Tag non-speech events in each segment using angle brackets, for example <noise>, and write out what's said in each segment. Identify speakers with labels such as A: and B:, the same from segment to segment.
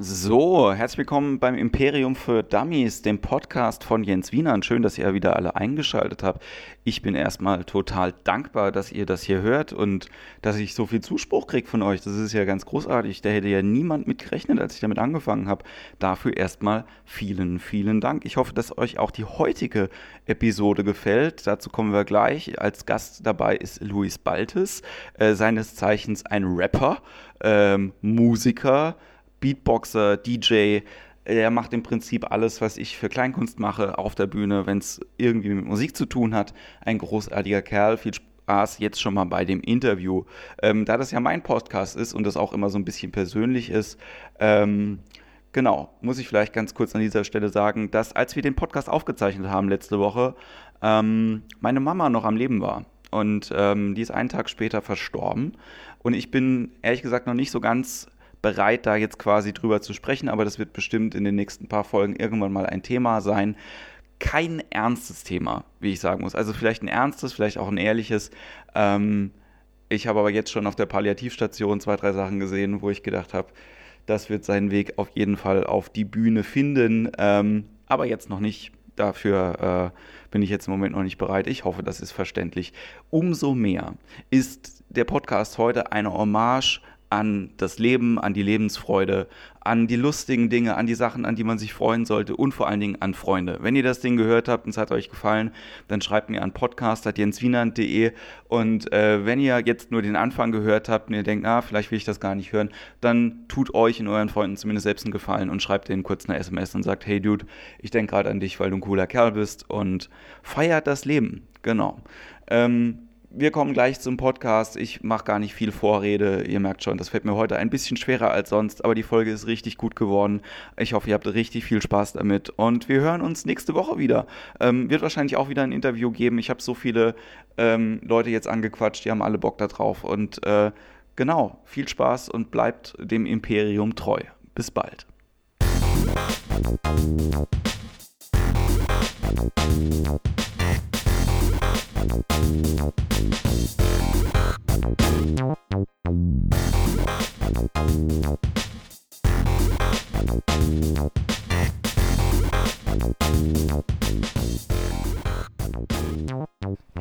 A: So, herzlich willkommen beim Imperium für Dummies, dem Podcast von Jens Wienern. Schön, dass ihr wieder alle eingeschaltet habt. Ich bin erstmal total dankbar, dass ihr das hier hört und dass ich so viel Zuspruch kriege von euch. Das ist ja ganz großartig. Da hätte ja niemand mit gerechnet, als ich damit angefangen habe. Dafür erstmal vielen, vielen Dank. Ich hoffe, dass euch auch die heutige Episode gefällt. Dazu kommen wir gleich. Als Gast dabei ist Luis Baltes, äh, seines Zeichens ein Rapper, ähm, Musiker, Beatboxer, DJ. Er macht im Prinzip alles, was ich für Kleinkunst mache auf der Bühne, wenn es irgendwie mit Musik zu tun hat. Ein großartiger Kerl. Viel Spaß jetzt schon mal bei dem Interview. Ähm, da das ja mein Podcast ist und das auch immer so ein bisschen persönlich ist, ähm, genau, muss ich vielleicht ganz kurz an dieser Stelle sagen, dass als wir den Podcast aufgezeichnet haben letzte Woche, ähm, meine Mama noch am Leben war. Und ähm, die ist einen Tag später verstorben. Und ich bin ehrlich gesagt noch nicht so ganz bereit, da jetzt quasi drüber zu sprechen, aber das wird bestimmt in den nächsten paar Folgen irgendwann mal ein Thema sein. Kein ernstes Thema, wie ich sagen muss. Also vielleicht ein ernstes, vielleicht auch ein ehrliches. Ähm, ich habe aber jetzt schon auf der Palliativstation zwei, drei Sachen gesehen, wo ich gedacht habe, das wird seinen Weg auf jeden Fall auf die Bühne finden. Ähm, aber jetzt noch nicht. Dafür äh, bin ich jetzt im Moment noch nicht bereit. Ich hoffe, das ist verständlich. Umso mehr ist der Podcast heute eine Hommage an das Leben, an die Lebensfreude, an die lustigen Dinge, an die Sachen, an die man sich freuen sollte und vor allen Dingen an Freunde. Wenn ihr das Ding gehört habt und es hat euch gefallen, dann schreibt mir an podcast.jenswienand.de und äh, wenn ihr jetzt nur den Anfang gehört habt und ihr denkt, ah, vielleicht will ich das gar nicht hören, dann tut euch und euren Freunden zumindest selbst einen Gefallen und schreibt denen kurz eine SMS und sagt, hey Dude, ich denke gerade an dich, weil du ein cooler Kerl bist und feiert das Leben. Genau. Ähm, wir kommen gleich zum Podcast. Ich mache gar nicht viel Vorrede. Ihr merkt schon, das fällt mir heute ein bisschen schwerer als sonst, aber die Folge ist richtig gut geworden. Ich hoffe, ihr habt richtig viel Spaß damit und wir hören uns nächste Woche wieder. Ähm, wird wahrscheinlich auch wieder ein Interview geben. Ich habe so viele ähm, Leute jetzt angequatscht, die haben alle Bock da drauf und äh, genau, viel Spaß und bleibt dem Imperium treu. Bis bald.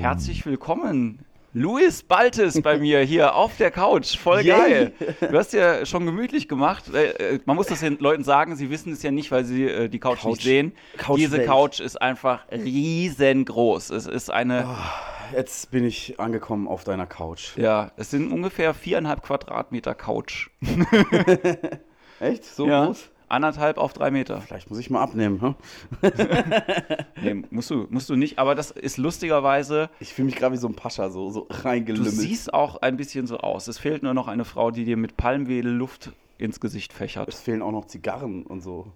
A: Herzlich willkommen, Luis Baltes bei <laughs> mir hier auf der Couch. Voll geil. Du hast ja schon gemütlich gemacht. Äh, äh, man muss das den Leuten sagen, sie wissen es ja nicht, weil sie äh, die Couch, Couch nicht sehen. Couch Diese Couch ist einfach riesengroß. Es ist eine.
B: Oh, jetzt bin ich angekommen auf deiner Couch.
A: Ja, es sind ungefähr viereinhalb Quadratmeter Couch. <laughs> <laughs>
B: Echt? So ja. groß?
A: Anderthalb auf drei Meter.
B: Vielleicht muss ich mal abnehmen. Hm? <laughs>
A: nee, musst du, musst du nicht, aber das ist lustigerweise.
B: Ich fühle mich gerade wie so ein Pascha, so, so reingelümmelt.
A: Du siehst auch ein bisschen so aus. Es fehlt nur noch eine Frau, die dir mit Palmwedel Luft ins Gesicht fächert.
B: Es fehlen auch noch Zigarren und so.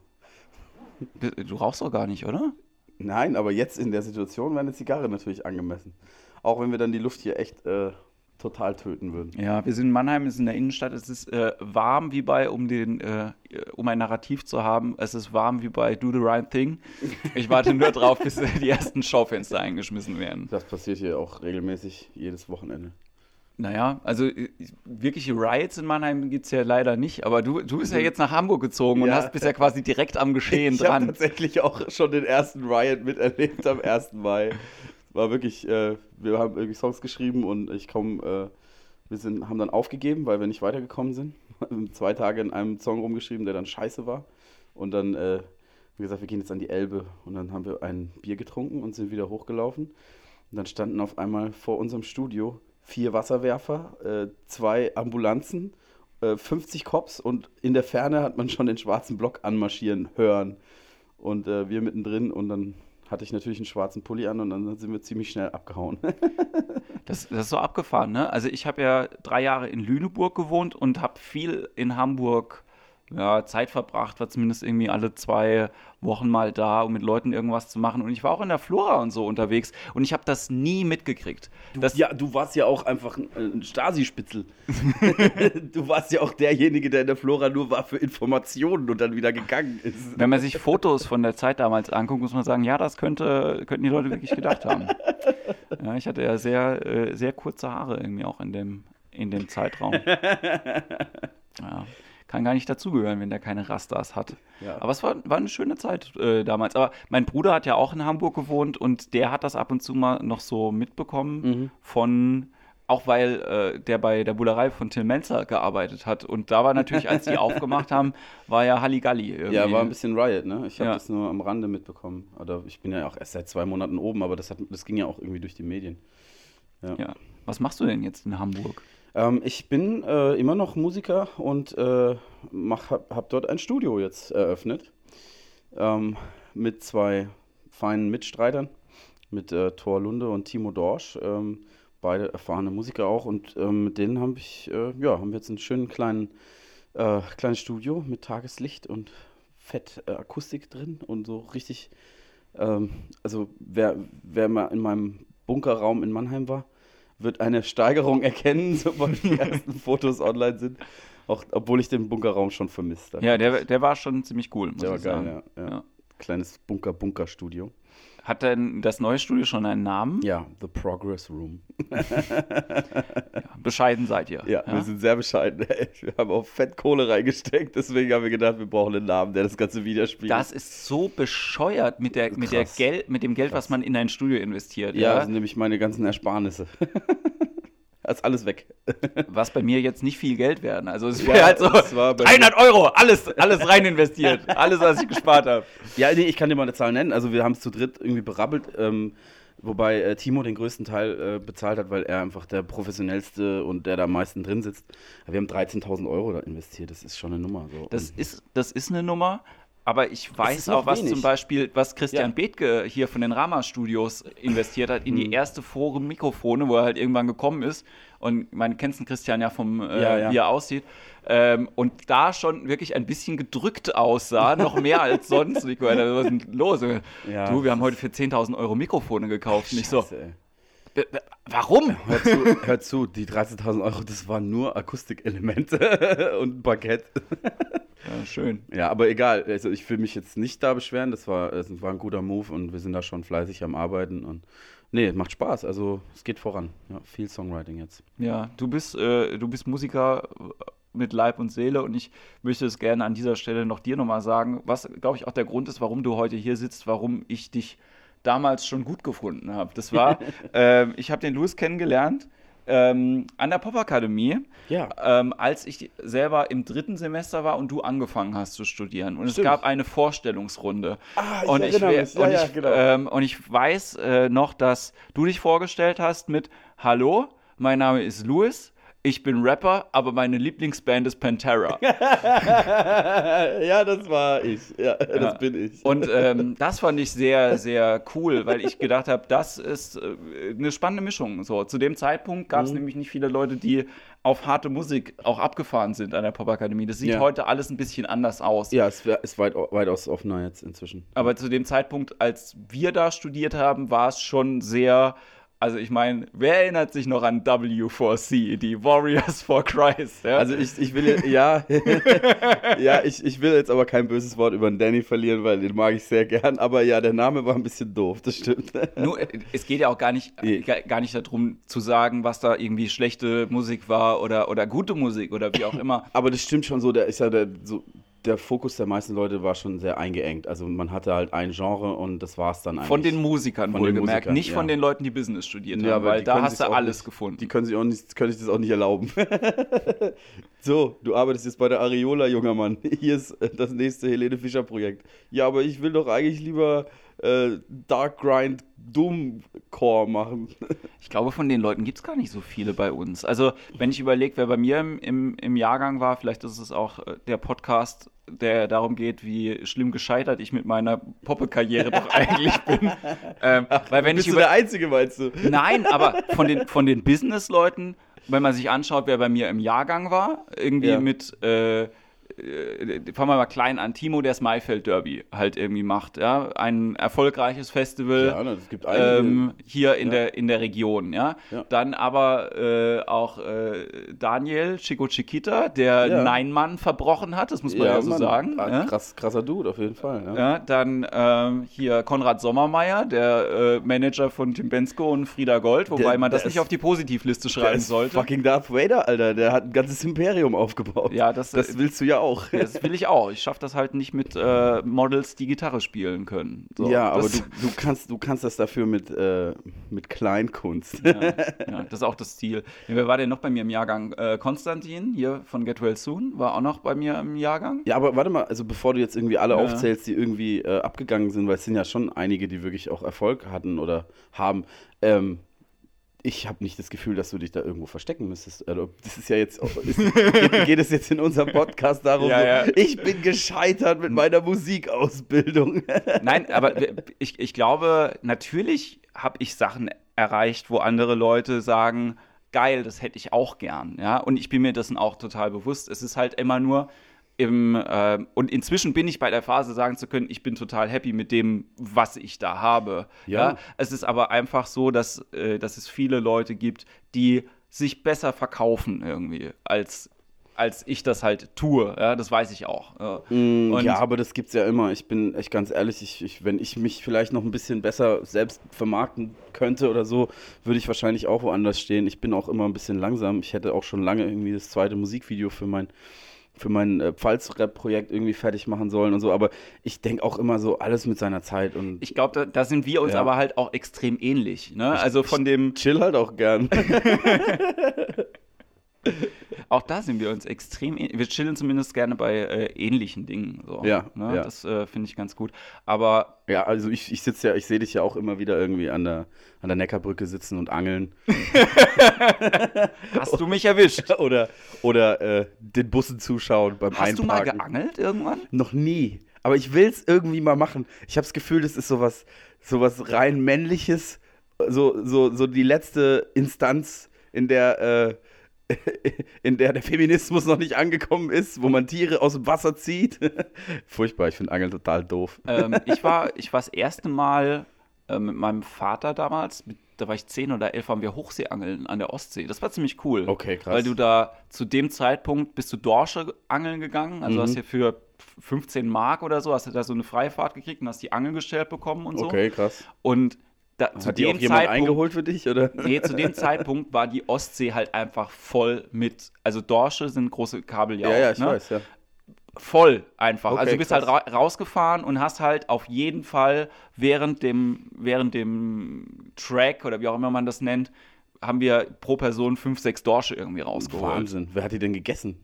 A: Du rauchst doch gar nicht, oder?
B: Nein, aber jetzt in der Situation wäre eine Zigarre natürlich angemessen. Auch wenn wir dann die Luft hier echt äh, total töten würden.
A: Ja, wir sind in Mannheim, es ist in der Innenstadt, es ist äh, warm wie bei, um, den, äh, um ein Narrativ zu haben, es ist warm wie bei Do the Right Thing. Ich warte nur drauf, bis <laughs> die ersten Schaufenster eingeschmissen werden.
B: Das passiert hier auch regelmäßig jedes Wochenende.
A: Naja, also äh, wirkliche Riots in Mannheim gibt es ja leider nicht, aber du, du bist ja jetzt nach Hamburg gezogen ja. und hast bist ja quasi direkt am Geschehen
B: ich
A: dran. Ich
B: habe tatsächlich auch schon den ersten Riot miterlebt am 1. Mai war wirklich, äh, wir haben irgendwie Songs geschrieben und ich komme, äh, wir sind, haben dann aufgegeben, weil wir nicht weitergekommen sind. <laughs> Zwei Tage in einem Song rumgeschrieben, der dann scheiße war. Und dann, äh, wie gesagt, wir gehen jetzt an die Elbe und dann haben wir ein Bier getrunken und sind wieder hochgelaufen. Und dann standen auf einmal vor unserem Studio vier Wasserwerfer, äh, zwei Ambulanzen, 50 äh, Cops und in der Ferne hat man schon den schwarzen Block anmarschieren hören. Und äh, wir mittendrin und dann hatte ich natürlich einen schwarzen Pulli an und dann sind wir ziemlich schnell abgehauen. <laughs>
A: das, das, ist so abgefahren, ne? Also ich habe ja drei Jahre in Lüneburg gewohnt und habe viel in Hamburg ja, Zeit verbracht, war zumindest irgendwie alle zwei Wochen mal da, um mit Leuten irgendwas zu machen. Und ich war auch in der Flora und so unterwegs und ich habe das nie mitgekriegt.
B: Du, ja, du warst ja auch einfach ein Stasi-Spitzel. <laughs> <laughs> du warst ja auch derjenige, der in der Flora nur war für Informationen und dann wieder gegangen ist.
A: Wenn man sich Fotos von der Zeit damals anguckt, muss man sagen, ja, das könnte, könnten die Leute wirklich gedacht haben. <laughs> Ja, ich hatte ja sehr, äh, sehr kurze Haare irgendwie auch in dem, in dem Zeitraum. Ja. Kann gar nicht dazugehören, wenn der keine Rastas hat.
B: Ja.
A: Aber es war, war eine schöne Zeit äh, damals. Aber mein Bruder hat ja auch in Hamburg gewohnt und der hat das ab und zu mal noch so mitbekommen
B: Mhm.
A: von, auch weil äh, der bei der Bullerei von Till Menzer gearbeitet hat. Und da war natürlich, als die <laughs> aufgemacht haben, war ja Halligalli. Irgendwie.
B: Ja, war ein bisschen Riot, ne? Ich habe
A: Ja.
B: das nur am Rande mitbekommen. Oder ich bin ja auch erst seit zwei Monaten oben, aber das, hat, das ging ja auch irgendwie durch die Medien.
A: Ja. Was machst du denn jetzt in Hamburg?
B: Ähm, ich bin äh, immer noch Musiker und äh, mach, hab, hab dort ein Studio jetzt eröffnet. Ähm, mit zwei feinen Mitstreitern, mit äh, Thor Lunde und Timo Dorsch. Ähm, beide erfahrene Musiker auch. Und ähm, mit denen hab ich, äh, ja, haben wir jetzt einen schönen kleinen äh, kleines Studio mit Tageslicht und fett äh, Akustik drin und so richtig. Ähm, also wer, wer mal in meinem Bunkerraum in Mannheim war, wird eine Steigerung <laughs> erkennen, sobald die ersten Fotos online sind. Auch, obwohl ich den Bunkerraum schon vermisst habe.
A: Ja, der, der war schon ziemlich cool, muss
B: Der war
A: ich
B: geil,
A: sagen.
B: ja, ja.
A: Ja.
B: Kleines Bunker-Bunker-Studio.
A: Hat denn das neue Studio schon einen Namen?
B: Ja, The Progress Room. <laughs>
A: Bescheiden seid ihr.
B: Ja, wir sind sehr bescheiden. <laughs> Wir haben auch fett Kohle reingesteckt, deswegen haben wir gedacht, wir brauchen einen Namen, der das Ganze widerspiegelt.
A: Das ist so bescheuert mit, der, mit, der
B: Krass.
A: Gel mit dem Geld, was man in ein Studio investiert.
B: ja,
A: Ja,
B: das sind nämlich meine ganzen Ersparnisse. <laughs> <laughs> ist alles weg. <laughs>
A: Was bei mir jetzt nicht viel Geld werden. Also es
B: Ja,
A: wäre halt so
B: das war bei
A: 300 Euro, alles, alles rein investiert. <laughs> Alles, was ich gespart habe.
B: Ja, nee, ich kann dir mal eine Zahl nennen. Also wir haben es zu dritt irgendwie berabbelt, ähm, wobei äh, Timo den größten Teil äh, bezahlt hat, weil er einfach der professionellste und der da am meisten drin sitzt. Aber wir haben 13.000 Euro da investiert. Das ist schon eine Nummer. So.
A: Das
B: Und-
A: ist, das ist eine Nummer. Aber ich weiß auch, was
B: wenig.
A: zum Beispiel, was Christian
B: Ja.
A: Bethke hier von den Rama Studios investiert hat in die erste Forum Mikrofone, wo er halt irgendwann gekommen ist. Und man kennt den Christian ja vom, äh,
B: Ja, ja.
A: wie er aussieht. Ähm, und da schon wirklich ein bisschen gedrückt aussah, noch mehr als sonst. <laughs> Ich meine, was ist denn los?
B: Ja.
A: Du, wir haben heute für 10.000 Euro Mikrofone gekauft. Nicht so,
B: Scheiße, ey.
A: "W- w- warum?
B: Hör zu, <laughs> hör zu, die 13.000 Euro, das waren nur Akustikelemente <laughs> und ein Parkett.
A: Ja, schön.
B: Ja, aber egal. Also ich will mich jetzt nicht da beschweren. Das war, das war ein guter Move und wir sind da schon fleißig am Arbeiten. Und nee, macht Spaß. Also es geht voran. Ja, viel Songwriting jetzt.
A: Ja, du bist, äh, du bist Musiker mit Leib und Seele und ich möchte es gerne an dieser Stelle noch dir nochmal sagen, was, glaube ich, auch der Grund ist, warum du heute hier sitzt, warum ich dich damals schon gut gefunden habe. Das war, <laughs> ähm, ich habe den Louis kennengelernt ähm, an der Popakademie,
B: Ja.
A: ähm, als ich selber im dritten Semester war und du angefangen hast zu studieren. Und es
B: Stimmt.
A: gab eine Vorstellungsrunde.
B: Ah, ich
A: und,
B: mich. Ja,
A: und,
B: ja,
A: ich,
B: genau.
A: ähm, und ich weiß äh, noch, dass du dich vorgestellt hast mit Hallo, mein Name ist Louis, ich bin Rapper, aber meine Lieblingsband ist Pantera. <laughs>
B: ja, das war ich. Ja, das bin ich.
A: Und ähm, das fand ich sehr, sehr cool, weil ich gedacht habe, das ist äh, eine spannende Mischung. So, zu dem Zeitpunkt gab
B: Mhm.
A: es nämlich nicht viele Leute, die auf harte Musik auch abgefahren sind an der Popakademie. Das sieht
B: Ja.
A: heute alles ein bisschen anders aus.
B: ja, es ist weit, weitaus offener jetzt inzwischen.
A: Aber zu dem Zeitpunkt, als wir da studiert haben, war es schon sehr. Also ich meine, wer erinnert sich noch an W4C, die Warriors for Christ? Ja?
B: Also ich, ich will jetzt, ja, <laughs> ja, ich, ich will jetzt aber kein böses Wort über den Danny verlieren, weil den mag ich sehr gern. Aber ja, der Name war ein bisschen doof, das stimmt.
A: Nur, es geht ja auch gar nicht,
B: Nee.
A: gar nicht darum zu sagen, was da irgendwie schlechte Musik war oder, oder gute Musik oder wie auch immer.
B: Aber das stimmt schon so, der ist ja der, so, der Fokus der meisten Leute war schon sehr eingeengt. Also man hatte halt ein Genre und das war es dann eigentlich.
A: Von den Musikern
B: Von
A: wohlgemerkt, nicht von
B: ja.
A: den Leuten, die Business studiert
B: Ja,
A: haben, weil da hast du alles
B: nicht-
A: gefunden.
B: Die können sich auch nicht, können sich das auch nicht erlauben. <laughs> so, du arbeitest jetzt bei der Areola, junger Mann. <laughs> Hier ist äh, das nächste Helene Fischer Projekt. Ja, aber ich will doch eigentlich lieber äh, Dark Grind Doom Core machen. <laughs>
A: Ich glaube, von den Leuten gibt es gar nicht so viele bei uns. Also, wenn ich überlege, wer bei mir im, im, im Jahrgang war, vielleicht ist es auch äh, der Podcast, der darum geht, wie schlimm gescheitert ich mit meiner Poppe-Karriere doch <laughs> eigentlich bin. Ähm, weil wenn ich
B: Bist du
A: über
B: der Einzige, meinst du?
A: Nein, aber <laughs> von den, von den Business-Leuten, wenn man sich anschaut, wer bei mir im Jahrgang war, irgendwie
B: Ja.
A: mit, äh, fangen wir mal klein an, Timo, der das Maifeld Derby halt irgendwie macht, ja, ein erfolgreiches Festival.
B: Ja, es gibt einige.
A: Ähm, hier in,
B: Ja.
A: der, in der Region, ja.
B: Ja.
A: Dann aber äh, auch äh, Daniel Chico Chiquita, der
B: Ja.
A: Nein-Mann verbrochen hat, das muss man ja, so
B: Mann.
A: sagen. Ja?
B: Krass, krasser Dude, auf jeden Fall. Ja.
A: Dann ähm, hier Konrad Sommermeier, der äh, Manager von Tim Bensko und Frieda Gold, wobei
B: Der-
A: man das
B: der
A: nicht
B: ist-
A: auf die Positivliste
B: Der
A: schreiben
B: ist
A: sollte.
B: Fucking Darth Vader, Alter. Der hat ein ganzes Imperium aufgebaut.
A: Ja, das-
B: das willst du ja auch.
A: Das will ich auch. Ich schaffe das halt nicht mit äh, Models, die Gitarre spielen können. So,
B: ja, aber du, du, kannst, du kannst das dafür mit, äh, mit Kleinkunst.
A: Ja, <laughs> ja, das ist auch das Ziel. Ja, wer war denn noch bei mir im Jahrgang? Äh, Konstantin hier von Get Well Soon war auch noch bei mir im Jahrgang.
B: Ja, aber warte mal, also bevor du jetzt irgendwie alle aufzählst, die irgendwie äh, abgegangen sind, weil es sind ja schon einige, die wirklich auch Erfolg hatten oder haben. Ähm, ich habe nicht das Gefühl, dass du dich da irgendwo verstecken müsstest. Also, das ist ja jetzt, ist, geht, geht es jetzt in unserem Podcast darum,
A: Ja, ja.
B: ich bin gescheitert mit meiner Musikausbildung. <laughs>
A: Nein, aber ich, ich glaube, natürlich habe ich Sachen erreicht, wo andere Leute sagen, geil, das hätte ich auch gern. Ja? Und ich bin mir dessen auch total bewusst. Es ist halt immer nur im, äh, und inzwischen bin ich bei der Phase, sagen zu können, ich bin total happy mit dem, was ich da habe.
B: Ja.
A: Ja? Es ist aber einfach so, dass, äh, dass es viele Leute gibt, die sich besser verkaufen irgendwie, als, als ich das halt tue. Ja? Das weiß ich auch.
B: Mm, ja, aber das gibt's ja immer. Ich bin echt ganz ehrlich, ich, ich, wenn ich mich vielleicht noch ein bisschen besser selbst vermarkten könnte oder so, würde ich wahrscheinlich auch woanders stehen. Ich bin auch immer ein bisschen langsam. Ich hätte auch schon lange irgendwie das zweite Musikvideo für mein für mein äh, Pfalz-Rap-Projekt irgendwie fertig machen sollen und so, aber ich denke auch immer so, alles mit seiner Zeit und
A: Ich glaube, da, da sind wir uns
B: Ja.
A: aber halt auch extrem ähnlich. Ne? Also von dem,
B: chill halt auch gern. <laughs>
A: auch da sind wir uns extrem ähnlich. Wir chillen zumindest gerne bei äh, ähnlichen Dingen. So,
B: Ja,
A: ne?
B: ja.
A: Das äh, finde ich ganz gut. Aber
B: ja, also ich, ich sitze ja, ich sehe dich ja auch immer wieder irgendwie an der, an der Neckarbrücke sitzen und angeln. <laughs>
A: hast du mich erwischt? <laughs>
B: oder oder äh, den Bussen zuschauen beim
A: Hast du mal
B: Einparken.
A: geangelt irgendwann?
B: Noch nie. Aber ich will es irgendwie mal machen. Ich habe das Gefühl, das ist sowas, sowas rein männliches, so, so, so die letzte Instanz, in der, äh, <laughs> in der der Feminismus noch nicht angekommen ist, wo man Tiere aus dem Wasser zieht. <laughs> Furchtbar, ich finde Angeln total doof.
A: ähm, ich war <laughs> ich war das erste Mal äh, mit meinem Vater damals, mit, da war ich zehn oder elf, waren wir Hochseeangeln an der Ostsee. Das war ziemlich cool.
B: Okay, krass.
A: Weil du da zu dem Zeitpunkt bist du Dorsche angeln gegangen, also
B: Mhm.
A: hast ja für 15 Mark oder so, hast du da so eine Freifahrt gekriegt und hast die Angel gestellt bekommen und so.
B: Okay, krass.
A: Und da, zu
B: Hat die
A: dem
B: auch jemand
A: Zeitpunkt,
B: eingeholt für dich, oder?
A: Nee, zu dem Zeitpunkt war die Ostsee halt einfach voll mit, also Dorsche sind große Kabeljau.
B: Ja, ja, ich
A: ne?
B: weiß, ja.
A: Voll einfach.
B: Okay,
A: also du bist
B: krass.
A: halt ra rausgefahren und hast halt auf jeden Fall während dem, während dem Track oder wie auch immer man das nennt, haben wir pro Person fünf, sechs Dorsche irgendwie rausgeholt.
B: Wahnsinn. Wer hat die denn gegessen?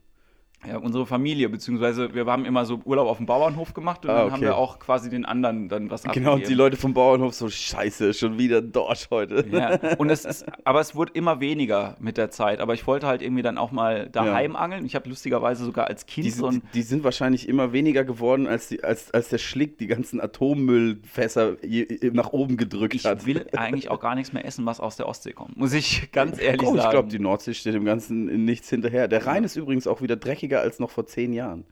A: Ja, unsere Familie, beziehungsweise wir haben immer so Urlaub auf dem Bauernhof gemacht und
B: Ah,
A: dann
B: okay.
A: haben wir auch quasi den anderen dann was
B: Genau, und die
A: abgegeben.
B: Leute vom Bauernhof so, scheiße, schon wieder ein Dorsch heute.
A: Ja, <laughs> und es ist, aber es wurde immer weniger mit der Zeit. Aber ich wollte halt irgendwie dann auch mal daheim angeln. Ich habe lustigerweise sogar als Kind
B: Die
A: so ein.
B: die sind wahrscheinlich immer weniger geworden, als, die, als, als der Schlick die ganzen Atommüllfässer nach oben gedrückt
A: Ich
B: hat.
A: will <laughs> eigentlich auch gar nichts mehr essen, was aus der Ostsee kommt. Muss ich ganz ehrlich
B: oh, ich
A: sagen.
B: glaube, die Nordsee steht dem Ganzen nichts hinterher. Der Rhein ist übrigens auch wieder dreckiger als noch vor zehn Jahren.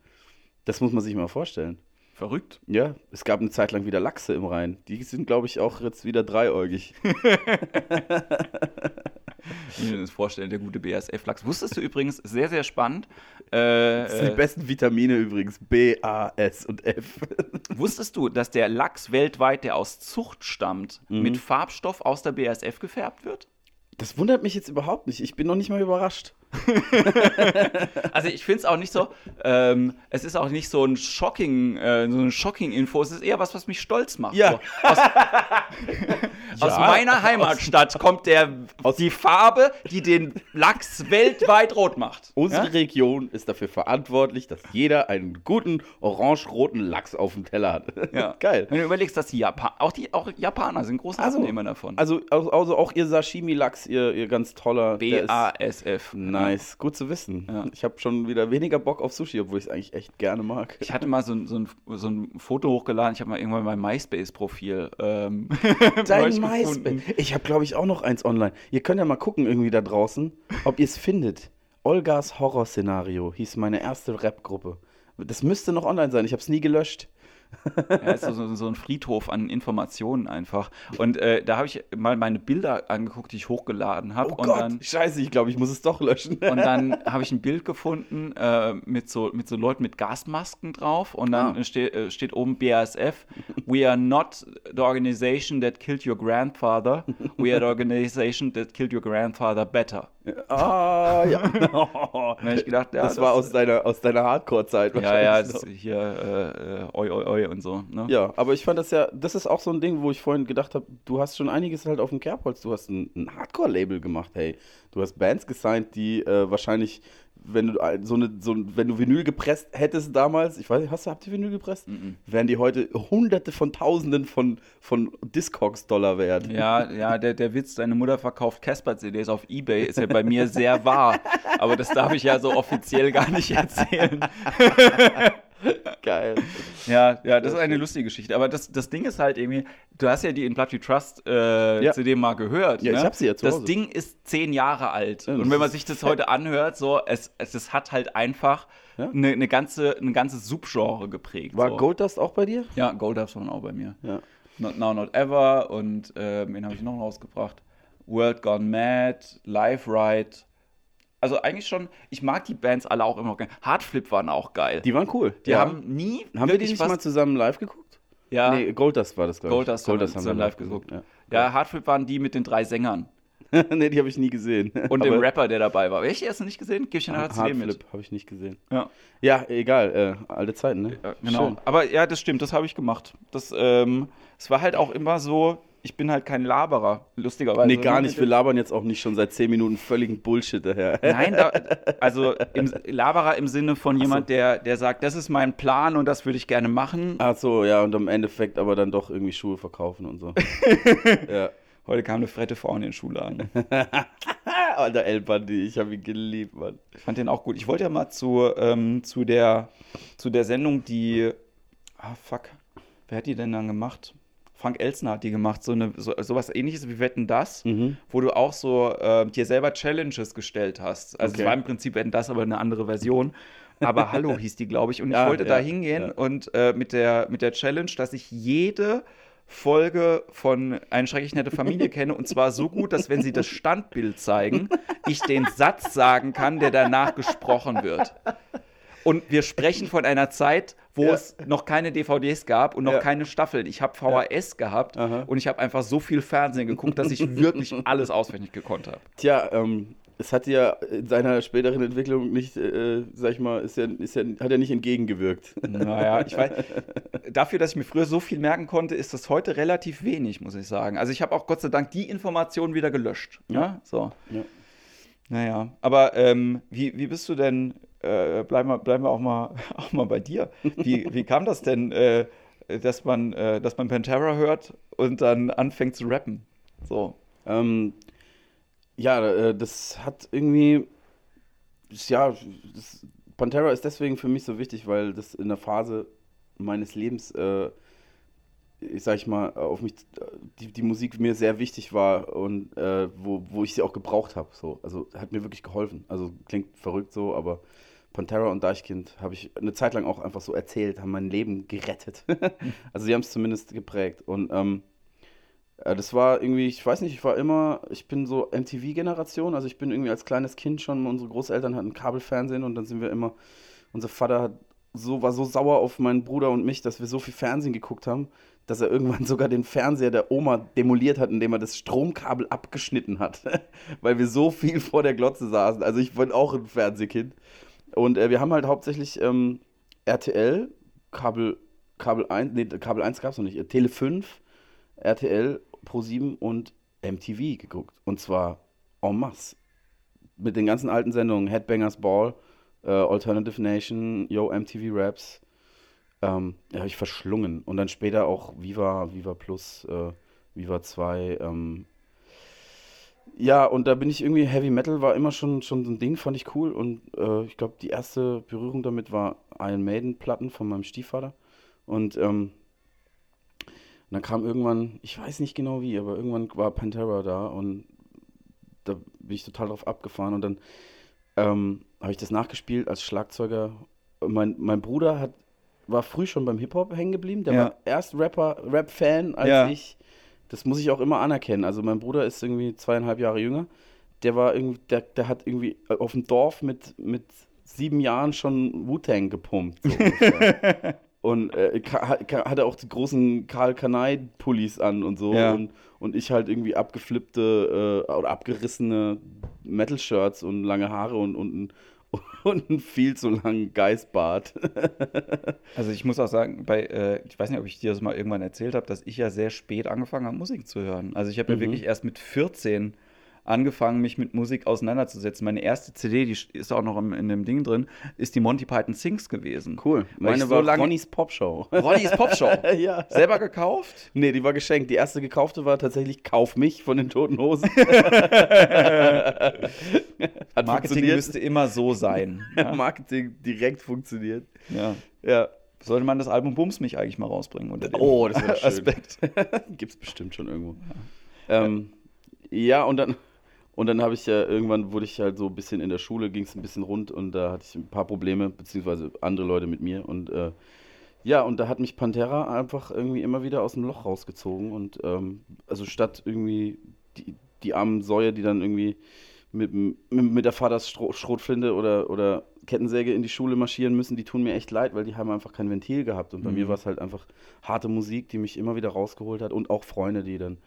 B: Das muss man sich mal vorstellen.
A: Verrückt.
B: Ja, es gab eine Zeit lang wieder Lachse im Rhein. Die sind, glaube ich, auch jetzt wieder dreieugig. <laughs>
A: Ich will mir das vorstellen, der gute BASF-Lachs. Wusstest du übrigens, sehr, sehr spannend, äh,
B: Das sind die
A: äh,
B: besten Vitamine übrigens. B, A, S und F. <laughs>
A: wusstest du, dass der Lachs weltweit, der aus Zucht stammt,
B: Mhm.
A: mit Farbstoff aus der BASF gefärbt wird?
B: Das wundert mich jetzt überhaupt nicht. Ich bin noch nicht mal überrascht. <laughs>
A: Also ich finde es auch nicht so, ähm, es ist auch nicht so ein shocking, äh, so ein shocking Info, es ist eher was, was mich stolz macht.
B: Ja.
A: So, aus, <laughs> aus meiner Heimatstadt kommt der, die Farbe, die den Lachs weltweit rot macht.
B: Unsere
A: Ja?
B: Region ist dafür verantwortlich, dass jeder einen guten orange-roten Lachs auf dem Teller hat.
A: Ja. <laughs>
B: Geil.
A: Wenn du überlegst, dass die Japan auch die auch Japaner sind große
B: Also,
A: Abnehmer davon.
B: Also, also auch ihr Sashimi-Lachs, ihr, ihr ganz toller.
A: BASF.
B: Nice, gut zu wissen.
A: Ja.
B: Ich habe schon wieder weniger Bock auf Sushi, obwohl ich es eigentlich echt gerne mag.
A: Ich hatte mal so ein, so ein, so ein Foto hochgeladen, ich habe mal irgendwann mein MySpace-Profil ähm, <laughs>
B: Dein MySpace. Ich habe, glaube ich, auch noch eins online. Ihr könnt ja mal gucken irgendwie da draußen, ob ihr es findet. Olgas Horrorszenario hieß meine erste Rap-Gruppe. Das müsste noch online sein. Ich habe es nie gelöscht.
A: Ja, ist so, so ein Friedhof an Informationen einfach. Und äh, da habe ich mal meine Bilder angeguckt, die ich hochgeladen habe.
B: Oh
A: und
B: Gott,
A: dann,
B: scheiße, ich glaube, ich muss es doch löschen.
A: und dann <laughs> habe ich ein Bild gefunden äh, mit, so, mit so Leuten mit Gasmasken drauf. Und dann
B: Ah.
A: ste äh, steht oben BASF. We are not the organization that killed your grandfather. We are the organization that killed your grandfather better.
B: ah, ja. <laughs>
A: Habe ich gedacht, ja,
B: das war aus deiner, aus deiner Hardcore-Zeit
A: Ja, ja,
B: wahrscheinlich
A: das
B: noch.
A: hier äh, äh, oi, oi, und so. Ne?
B: Ja, aber ich fand das ja, das ist auch so ein Ding, wo ich vorhin gedacht habe, du hast schon einiges halt auf dem Kerbholz. Du hast ein, ein Hardcore-Label gemacht, hey. Du hast Bands gesigned, die äh, wahrscheinlich, wenn du so eine, so wenn du Vinyl gepresst hättest damals, ich weiß nicht, hast du, habt ihr Vinyl gepresst? Wären die heute hunderte von Tausenden von, von Discogs-Dollar wert.
A: Ja, ja, der, der Witz, deine Mutter verkauft Casper-CDs auf Ebay, ist ja bei mir sehr wahr. Aber das darf ich ja so offiziell gar nicht erzählen. <laughs> <laughs>
B: Geil.
A: Ja, ja, das ist eine lustige Geschichte. Aber das, das Ding ist halt irgendwie, du hast ja die in Blood We Trust äh,
B: Ja.
A: CD mal gehört.
B: Ja,
A: ne?
B: ich hab sie ja zu
A: Das
B: Hause.
A: Ding ist zehn Jahre alt.
B: Ja,
A: Und wenn man sich das heute anhört, so, es, es, es hat halt einfach
B: Ja.
A: eine, eine ganze, ein ganzes Subgenre geprägt.
B: War
A: so.
B: Goldust auch bei dir?
A: Ja, Goldust war auch bei mir.
B: Ja.
A: Not Now, Not Ever und ähm, wen habe ich noch rausgebracht? World Gone Mad, Live Ride. Also eigentlich schon, ich mag die Bands alle auch immer. Hardflip waren auch geil.
B: Die waren cool.
A: Die
B: ja.
A: haben nie
B: haben wir die nicht mal zusammen live geguckt?
A: ja,
B: Nee, Goldust war das, glaube ich.
A: Goldust, haben wir zusammen live geguckt.
B: Ja.
A: Ja, Hardflip waren die mit den drei Sängern <laughs>
B: nee, die habe ich nie gesehen.
A: und dem Rapper, der dabei war. Welche hast du nicht gesehen? Gib ich dir CD mit.
B: Hardflip habe ich nicht gesehen.
A: Ja,
B: Ja, egal, äh, alte Zeiten, ne?
A: ja, genau.
B: Schön.
A: Aber ja, das stimmt, das habe ich gemacht. Das, ähm, es war halt auch immer so, ich bin halt kein Laberer, lustigerweise.
B: Nee, gar
A: ne?
B: nicht. Wir labern jetzt auch nicht schon seit 10 Minuten völligen Bullshit daher.
A: Nein, da, <laughs> also im Laberer im Sinne von jemand, der, der sagt, das ist mein Plan und das würde ich gerne machen.
B: Ach so, ja, und im Endeffekt aber dann doch irgendwie Schuhe verkaufen und so. <laughs> ja.
A: Heute kam eine fette Frau in den Schuhladen. <laughs>
B: Alter El Bandi, ich habe ihn geliebt, Mann.
A: Ich fand den auch gut. Ich wollte ja mal zu, ähm, zu, der, zu der Sendung, die. Ah, fuck. Wer hat die denn dann gemacht? Frank Elsner hat die gemacht, so eine so, sowas ähnliches wie Wetten das,
B: Mhm.
A: wo du auch so äh, dir selber Challenges gestellt hast. Also
B: Okay.
A: es war im Prinzip Wetten das, aber eine andere Version. Aber <laughs> Hallo hieß die, glaube ich. Und ich
B: Ja,
A: wollte
B: ja,
A: da hingehen
B: ja.
A: und äh, mit, der, mit der Challenge, dass ich jede Folge von Eine schrecklich nette Familie kenne und zwar so gut, dass wenn sie das Standbild zeigen, ich den Satz sagen kann, der danach gesprochen wird. Und wir sprechen von einer Zeit, wo
B: Ja.
A: es noch keine DVDs gab und noch
B: Ja.
A: keine Staffeln. Ich habe VHS gehabt
B: Aha.
A: und ich habe einfach so viel Fernsehen geguckt, dass ich wirklich <laughs> alles auswendig gekonnt habe.
B: Tja, ähm, es hat ja in seiner späteren Entwicklung nicht, äh, sag ich mal, ist ja, ist ja, hat ja nicht entgegengewirkt.
A: Naja, ich weiß, <laughs> dafür, dass ich mir früher so viel merken konnte, ist das heute relativ wenig, muss ich sagen. Also ich habe auch Gott sei Dank die Informationen wieder gelöscht. Ja, so.
B: Ja.
A: Naja, aber ähm, wie, wie bist du denn, äh, bleiben, wir, bleiben wir auch mal, <laughs> auch mal bei dir. Wie, wie kam das denn, äh, dass, man, äh, dass man Pantera hört und dann anfängt zu rappen? So.
B: Ähm, ja, äh, das hat irgendwie, ja, das, Pantera ist deswegen für mich so wichtig, weil das in der Phase meines Lebens, äh, ich sag ich mal, auf mich, die, die Musik mir sehr wichtig war und äh, wo, wo ich sie auch gebraucht habe. So. Also hat mir wirklich geholfen. Also klingt verrückt so, aber Pantera und Deichkind habe ich eine Zeit lang auch einfach so erzählt, haben mein Leben gerettet. <laughs> also sie haben es zumindest geprägt. Und ähm, äh, Das war irgendwie, ich weiß nicht, ich war immer, ich bin so MTV-Generation, also ich bin irgendwie als kleines Kind schon, unsere Großeltern hatten Kabelfernsehen und dann sind wir immer, unser Vater hat so, war so sauer auf meinen Bruder und mich, dass wir so viel Fernsehen geguckt haben, dass er irgendwann <laughs> sogar den Fernseher der Oma demoliert hat, indem er das Stromkabel abgeschnitten hat, <laughs> weil wir so viel vor der Glotze saßen. Also ich bin auch ein Fernsehkind. Und äh, wir haben halt hauptsächlich ähm, RTL, Kabel, Kabel 1, nee, Kabel 1 gab es noch nicht, äh, Tele 5, RTL, Pro7 und MTV geguckt. Und zwar en masse. Mit den ganzen alten Sendungen, Headbangers Ball, äh, Alternative Nation, Yo MTV Raps. Ähm, habe ich verschlungen. Und dann später auch Viva, Viva Plus, äh, Viva 2. Ähm. Ja, und da bin ich irgendwie, Heavy Metal war immer schon, schon so ein Ding, fand ich cool. Und äh, ich glaube, die erste Berührung damit war Iron Maiden Platten von meinem Stiefvater. Und ähm, und dann kam irgendwann, ich weiß nicht genau wie, aber irgendwann war Pantera da und da bin ich total drauf abgefahren und dann ähm, habe ich das nachgespielt als Schlagzeuger. Mein, mein Bruder hat war früh schon beim Hip-Hop hängen geblieben. Der
A: Ja.
B: war erst Rapper, Rap-Fan als
A: Ja.
B: ich. Das muss ich auch immer anerkennen. Also mein Bruder ist irgendwie zweieinhalb Jahre jünger. Der war irgendwie, der, der hat irgendwie auf dem Dorf mit, mit sieben Jahren schon Wu-Tang gepumpt. So <laughs> und äh, hatte auch die großen Karl Kanai-Pullis an und so.
A: Ja.
B: Und, und ich halt irgendwie abgeflippte äh, oder abgerissene Metal-Shirts und lange Haare und, und, ein- <laughs> und einen viel zu langen Geißbart. <laughs>
A: Also ich muss auch sagen, bei, äh, ich weiß nicht, ob ich dir das mal irgendwann erzählt habe, dass ich ja sehr spät angefangen habe, Musik zu hören. Also ich habe ja
B: Mhm.
A: wirklich erst mit 14 angefangen, mich mit Musik auseinanderzusetzen. Meine erste CD, die ist auch noch in, in dem Ding drin, ist die Monty Python Sings gewesen.
B: Cool. Meine
A: so
B: war
A: lange-
B: Ronnys Popshow. <laughs>
A: Ronnys Popshow. <laughs>
B: ja.
A: Selber gekauft?
B: Nee, die war geschenkt. Die erste gekaufte war tatsächlich Kauf mich von den Toten Hosen. <laughs>
A: Marketing müsste immer so sein. Ja.
B: Marketing direkt funktioniert.
A: ja.
B: Ja.
A: Sollte man das Album Bums mich eigentlich mal rausbringen unter dem
B: Oh, das wäre schön.
A: Aspekt.
B: Gibt's bestimmt schon irgendwo. Ja, ähm, ja und dann, und dann habe ich ja irgendwann wurde ich halt so ein bisschen in der Schule, ging es ein bisschen rund und da hatte ich ein paar Probleme, beziehungsweise andere Leute mit mir. Und äh, ja, und da hat mich Pantera einfach irgendwie immer wieder aus dem Loch rausgezogen. Und ähm, also statt irgendwie die, die armen Säue, die dann irgendwie mit, mit, mit der Vaters Schrotflinte oder, oder Kettensäge in die Schule marschieren müssen, die tun mir echt leid, weil die haben einfach kein Ventil gehabt. Und bei
A: Mhm.
B: mir war es halt einfach harte Musik, die mich immer wieder rausgeholt hat und auch Freunde, die dann,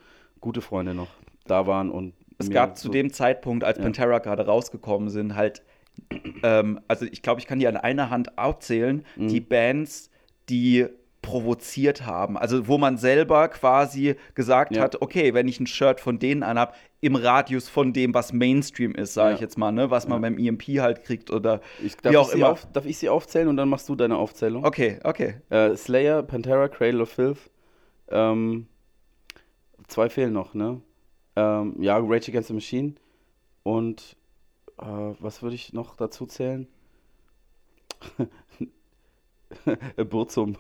B: gute Freunde noch da waren und
A: Es gab zu
B: so-
A: dem Zeitpunkt, als
B: Ja.
A: Pantera gerade rausgekommen sind, halt, ähm, also ich glaube, ich kann die an einer Hand aufzählen,
B: Mhm.
A: die Bands, die provoziert haben. Also wo man selber quasi gesagt
B: Ja.
A: hat, okay, wenn ich ein Shirt von denen anhab, im Radius von dem, was Mainstream ist, sage
B: Ja.
A: ich jetzt mal, ne, was man
B: Ja.
A: beim EMP halt kriegt oder
B: Ich, darf,
A: wie
B: ich
A: auch
B: sie
A: immer.
B: Auf, darf ich sie aufzählen und dann machst du deine Aufzählung?
A: Okay, okay.
B: Äh, Slayer, Pantera, Cradle of Filth. Ähm, zwei fehlen noch, ne? Ähm, ja, Rage Against the Machine. Und äh, was würde ich noch dazu zählen? <laughs> <laughs> Burzum.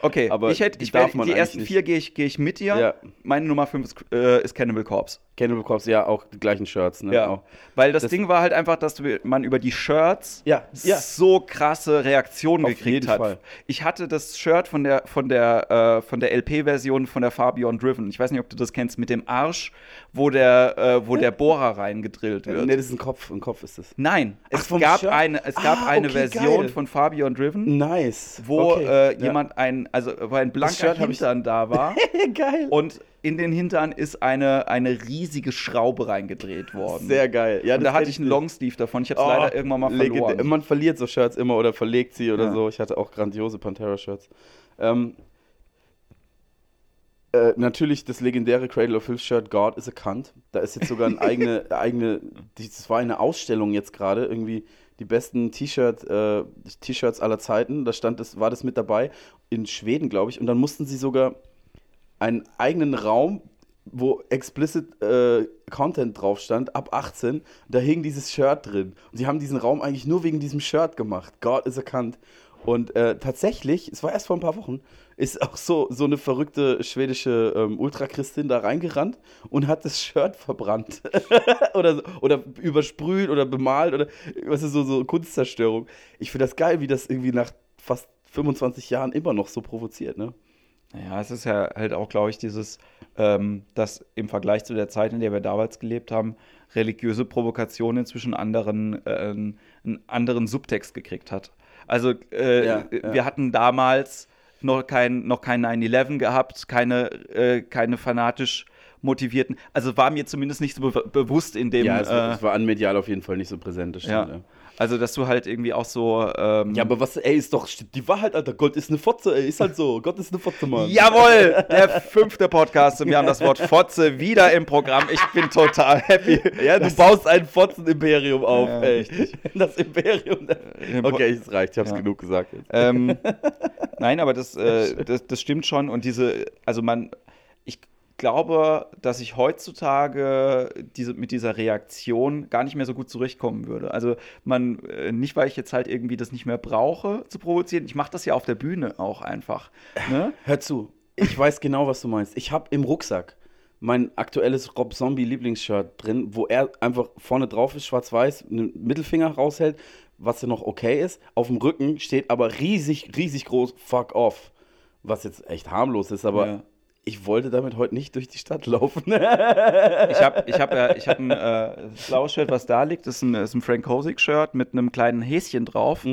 A: Okay,
B: Aber
A: ich hätte,
B: die
A: ich
B: darf man
A: die ersten vier gehe ich, geh ich mit dir.
B: Ja.
A: Meine Nummer fünf ist, äh, ist Cannibal Corpse.
B: Cannibal Corpse, ja, auch die gleichen Shirts, ne?
A: Ja,
B: Auch.
A: weil das,
B: Das-
A: Ding war halt einfach, dass du- man über die Shirts
B: Ja, ja.
A: so krasse Reaktionen
B: Auf
A: gekriegt
B: jeden
A: hat.
B: Fall.
A: Ich hatte das Shirt von der von der äh, von der LP-Version von der Far Beyond Driven. Ich weiß nicht, ob du das kennst mit dem Arsch, wo der äh, wo der Bohrer reingedrillt wird.
B: Ne, das ist ein Kopf, ein Kopf ist es.
A: Nein,
B: Ach,
A: es gab
B: Shirt?
A: eine es gab
B: Ah,
A: eine
B: okay,
A: Version
B: geil.
A: von Far Beyond Driven,
B: Nice.
A: Wo
B: Okay,
A: äh,
B: ja.
A: jemand ein also wo ein blanker
B: hab ich-
A: Hintern da war. <laughs>
B: geil.
A: Und in den Hintern ist eine, eine riesige Schraube reingedreht worden.
B: Sehr geil. Ja,
A: und da hatte ich einen. Longsleeve davon. Ich habe es
B: Oh,
A: leider irgendwann mal verloren.
B: Man verliert so Shirts immer oder verlegt sie oder
A: Ja.
B: so. Ich hatte auch grandiose Pantera-Shirts. Ähm, äh, natürlich das legendäre Cradle of Filth Shirt God is a Cunt. Da ist jetzt sogar eine <laughs> eigene, eigene, das war eine Ausstellung jetzt gerade, irgendwie die besten T-Shirt, äh, T-Shirts aller Zeiten. Da stand das, war das mit dabei in Schweden, glaube ich. Und dann mussten sie sogar einen eigenen Raum, wo explicit äh, Content drauf stand, ab 18, da hing dieses Shirt drin. Und sie haben diesen Raum eigentlich nur wegen diesem Shirt gemacht. God is a cunt. Und äh, tatsächlich, es war erst vor ein paar Wochen, ist auch so, so eine verrückte schwedische ähm, Ultrachristin da reingerannt und hat das Shirt verbrannt. <laughs> oder, oder übersprüht oder bemalt oder was ist so, so Kunstzerstörung. Ich finde das geil, wie das irgendwie nach fast 25 Jahren immer noch so provoziert, ne?
A: Ja, es ist ja halt auch, glaube ich, dieses, ähm, dass im Vergleich zu der Zeit, in der wir damals gelebt haben, religiöse Provokation inzwischen anderen, äh, einen anderen Subtext gekriegt hat. Also äh,
B: Ja, ja.
A: wir hatten damals noch kein, noch kein 9-11 gehabt, keine, äh, keine fanatisch motivierten, also war mir zumindest nicht so be bewusst in dem,
B: ja, es, war-
A: äh,
B: es war an medial auf jeden Fall nicht so präsent, das stimmt, ja.
A: Also, dass du halt irgendwie auch so. Ähm,
B: Ja, aber was, ey, ist doch die Wahrheit, Alter. Gott ist eine Fotze, ey. Ist halt so. Gott ist eine Fotze, Mann.
A: Jawohl, <laughs> der fünfte Podcast und wir haben das Wort Fotze wieder im Programm. Ich bin total happy.
B: Ja, du baust ein Fotzen-Imperium auf,
A: Ja,
B: ey. <laughs> Das Imperium. Okay, es reicht. Ich hab's
A: Ja.
B: genug gesagt
A: ähm, <laughs> nein, aber das, äh, das, das stimmt schon. Und diese, also man, ich glaube, dass ich heutzutage diese, mit dieser Reaktion gar nicht mehr so gut zurechtkommen würde. Also man, äh, nicht weil ich jetzt halt irgendwie das nicht mehr brauche zu provozieren. Ich mache das ja auf der Bühne auch einfach. Ne? <laughs>
B: Hör zu. Ich weiß genau, was du meinst. Ich habe im Rucksack mein aktuelles Rob Zombie Lieblingsshirt drin, wo er einfach vorne drauf ist, schwarz-weiß, einen Mittelfinger raushält, was ja noch okay ist. Auf dem Rücken steht aber riesig, riesig groß Fuck off. Was jetzt echt harmlos ist, aber
A: Ja.
B: Ich wollte damit heute nicht durch die Stadt laufen.
A: Ich habe ich hab, ja, ich hab ein äh, blaues Shirt, was da liegt. Das ist ein, ist ein Frank Hosig-Shirt mit einem kleinen Häschen drauf,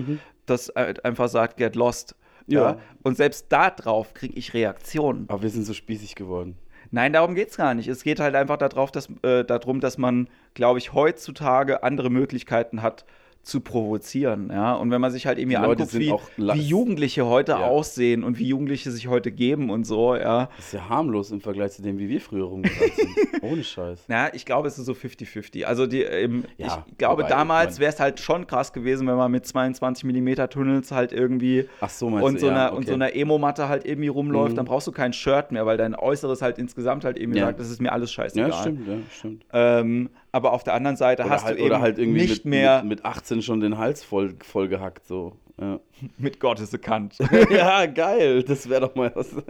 A: das äh, einfach sagt, get lost. Ja.
B: Ja.
A: Und selbst da drauf kriege ich Reaktionen.
B: aber wir sind so spießig geworden.
A: Nein, darum geht es gar nicht. Es geht halt einfach darauf, dass, äh, darum, dass man, glaube ich, heutzutage andere Möglichkeiten hat zu provozieren. Ja? Und wenn man sich halt irgendwie anguckt, wie, wie Jugendliche heute
B: Ja.
A: aussehen und wie Jugendliche sich heute geben und so, ja.
B: Das ist ja harmlos im Vergleich zu dem, wie wir früher rumgerannt sind. <laughs> Ohne Scheiß.
A: Ja, ich glaube, es ist so 50-50. Also die, ähm,
B: Ja,
A: ich glaube,
B: wobei,
A: damals wäre es halt schon krass gewesen, wenn man mit 22 mm Tunnels halt irgendwie
B: Ach so,
A: und so, einer,
B: okay.
A: und so einer Emo-Matte halt irgendwie rumläuft,
B: Mhm.
A: dann brauchst du kein Shirt mehr, weil dein Äußeres halt insgesamt halt irgendwie
B: Ja.
A: sagt, das ist mir alles scheißegal.
B: Ja, stimmt, ja, stimmt.
A: Ähm, aber auf der anderen Seite
B: Oder
A: hast
B: halt,
A: du eben
B: oder halt irgendwie
A: nicht
B: mit,
A: mehr
B: mit, mit 18 schon den Hals voll, voll gehackt, so. Ja, <laughs>
A: mit Gottes Kant. <laughs>
B: ja geil, das wäre doch mal was. <laughs>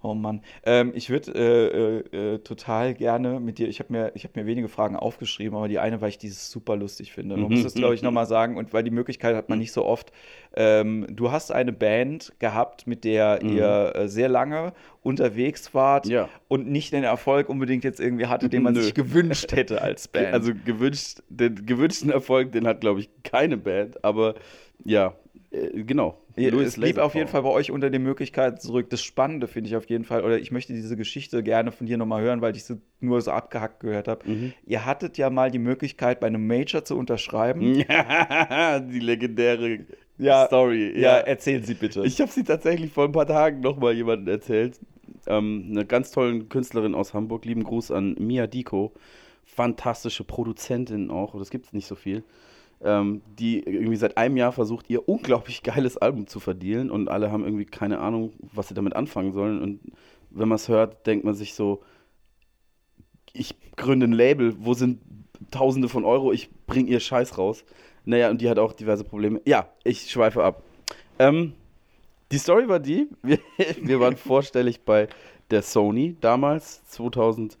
A: Oh Mann. Ähm, ich würde äh, äh, äh, total gerne mit dir, ich habe mir, ich hab mir wenige Fragen aufgeschrieben, aber die eine, weil ich dieses super lustig finde. Man muss das, glaube ich, nochmal sagen und weil die Möglichkeit hat man nicht so oft. Ähm, du hast eine Band gehabt, mit der ihr äh, sehr lange unterwegs wart
B: Ja.
A: und nicht den Erfolg unbedingt jetzt irgendwie hatte, den man
B: Nö.
A: sich gewünscht hätte als Band.
B: Also gewünscht, den gewünschten Erfolg, den hat, glaube ich, keine Band, aber ja, äh, genau.
A: Ja,
B: Louis
A: es blieb auf jeden. Fall bei euch unter den Möglichkeiten zurück. Das Spannende finde ich auf jeden Fall, oder ich möchte diese Geschichte gerne von dir nochmal hören, weil ich sie nur so abgehackt gehört habe.
B: Mhm.
A: Ihr hattet ja mal die Möglichkeit, bei einem Major zu unterschreiben.
B: Ja, <laughs> die legendäre
A: Ja,
B: Story.
A: Ja, erzählen Sie bitte.
B: Ich habe sie tatsächlich vor ein paar Tagen nochmal jemandem erzählt. Ähm, eine ganz tolle Künstlerin aus Hamburg. Lieben Gruß an Mia Diko. Fantastische Produzentin auch. Das gibt es nicht so viel. Ähm, die irgendwie seit einem Jahr versucht, ihr unglaublich geiles Album zu verdienen. Und alle haben irgendwie keine Ahnung, was sie damit anfangen sollen. Und wenn man es hört, denkt man sich so, ich gründe ein Label, wo sind Tausende von Euro, ich bringe ihr Scheiß raus. Naja, und die hat auch diverse Probleme. Ja, ich schweife ab. Ähm, die Story war die, <laughs> wir, wir waren vorstellig bei der Sony damals, 2000,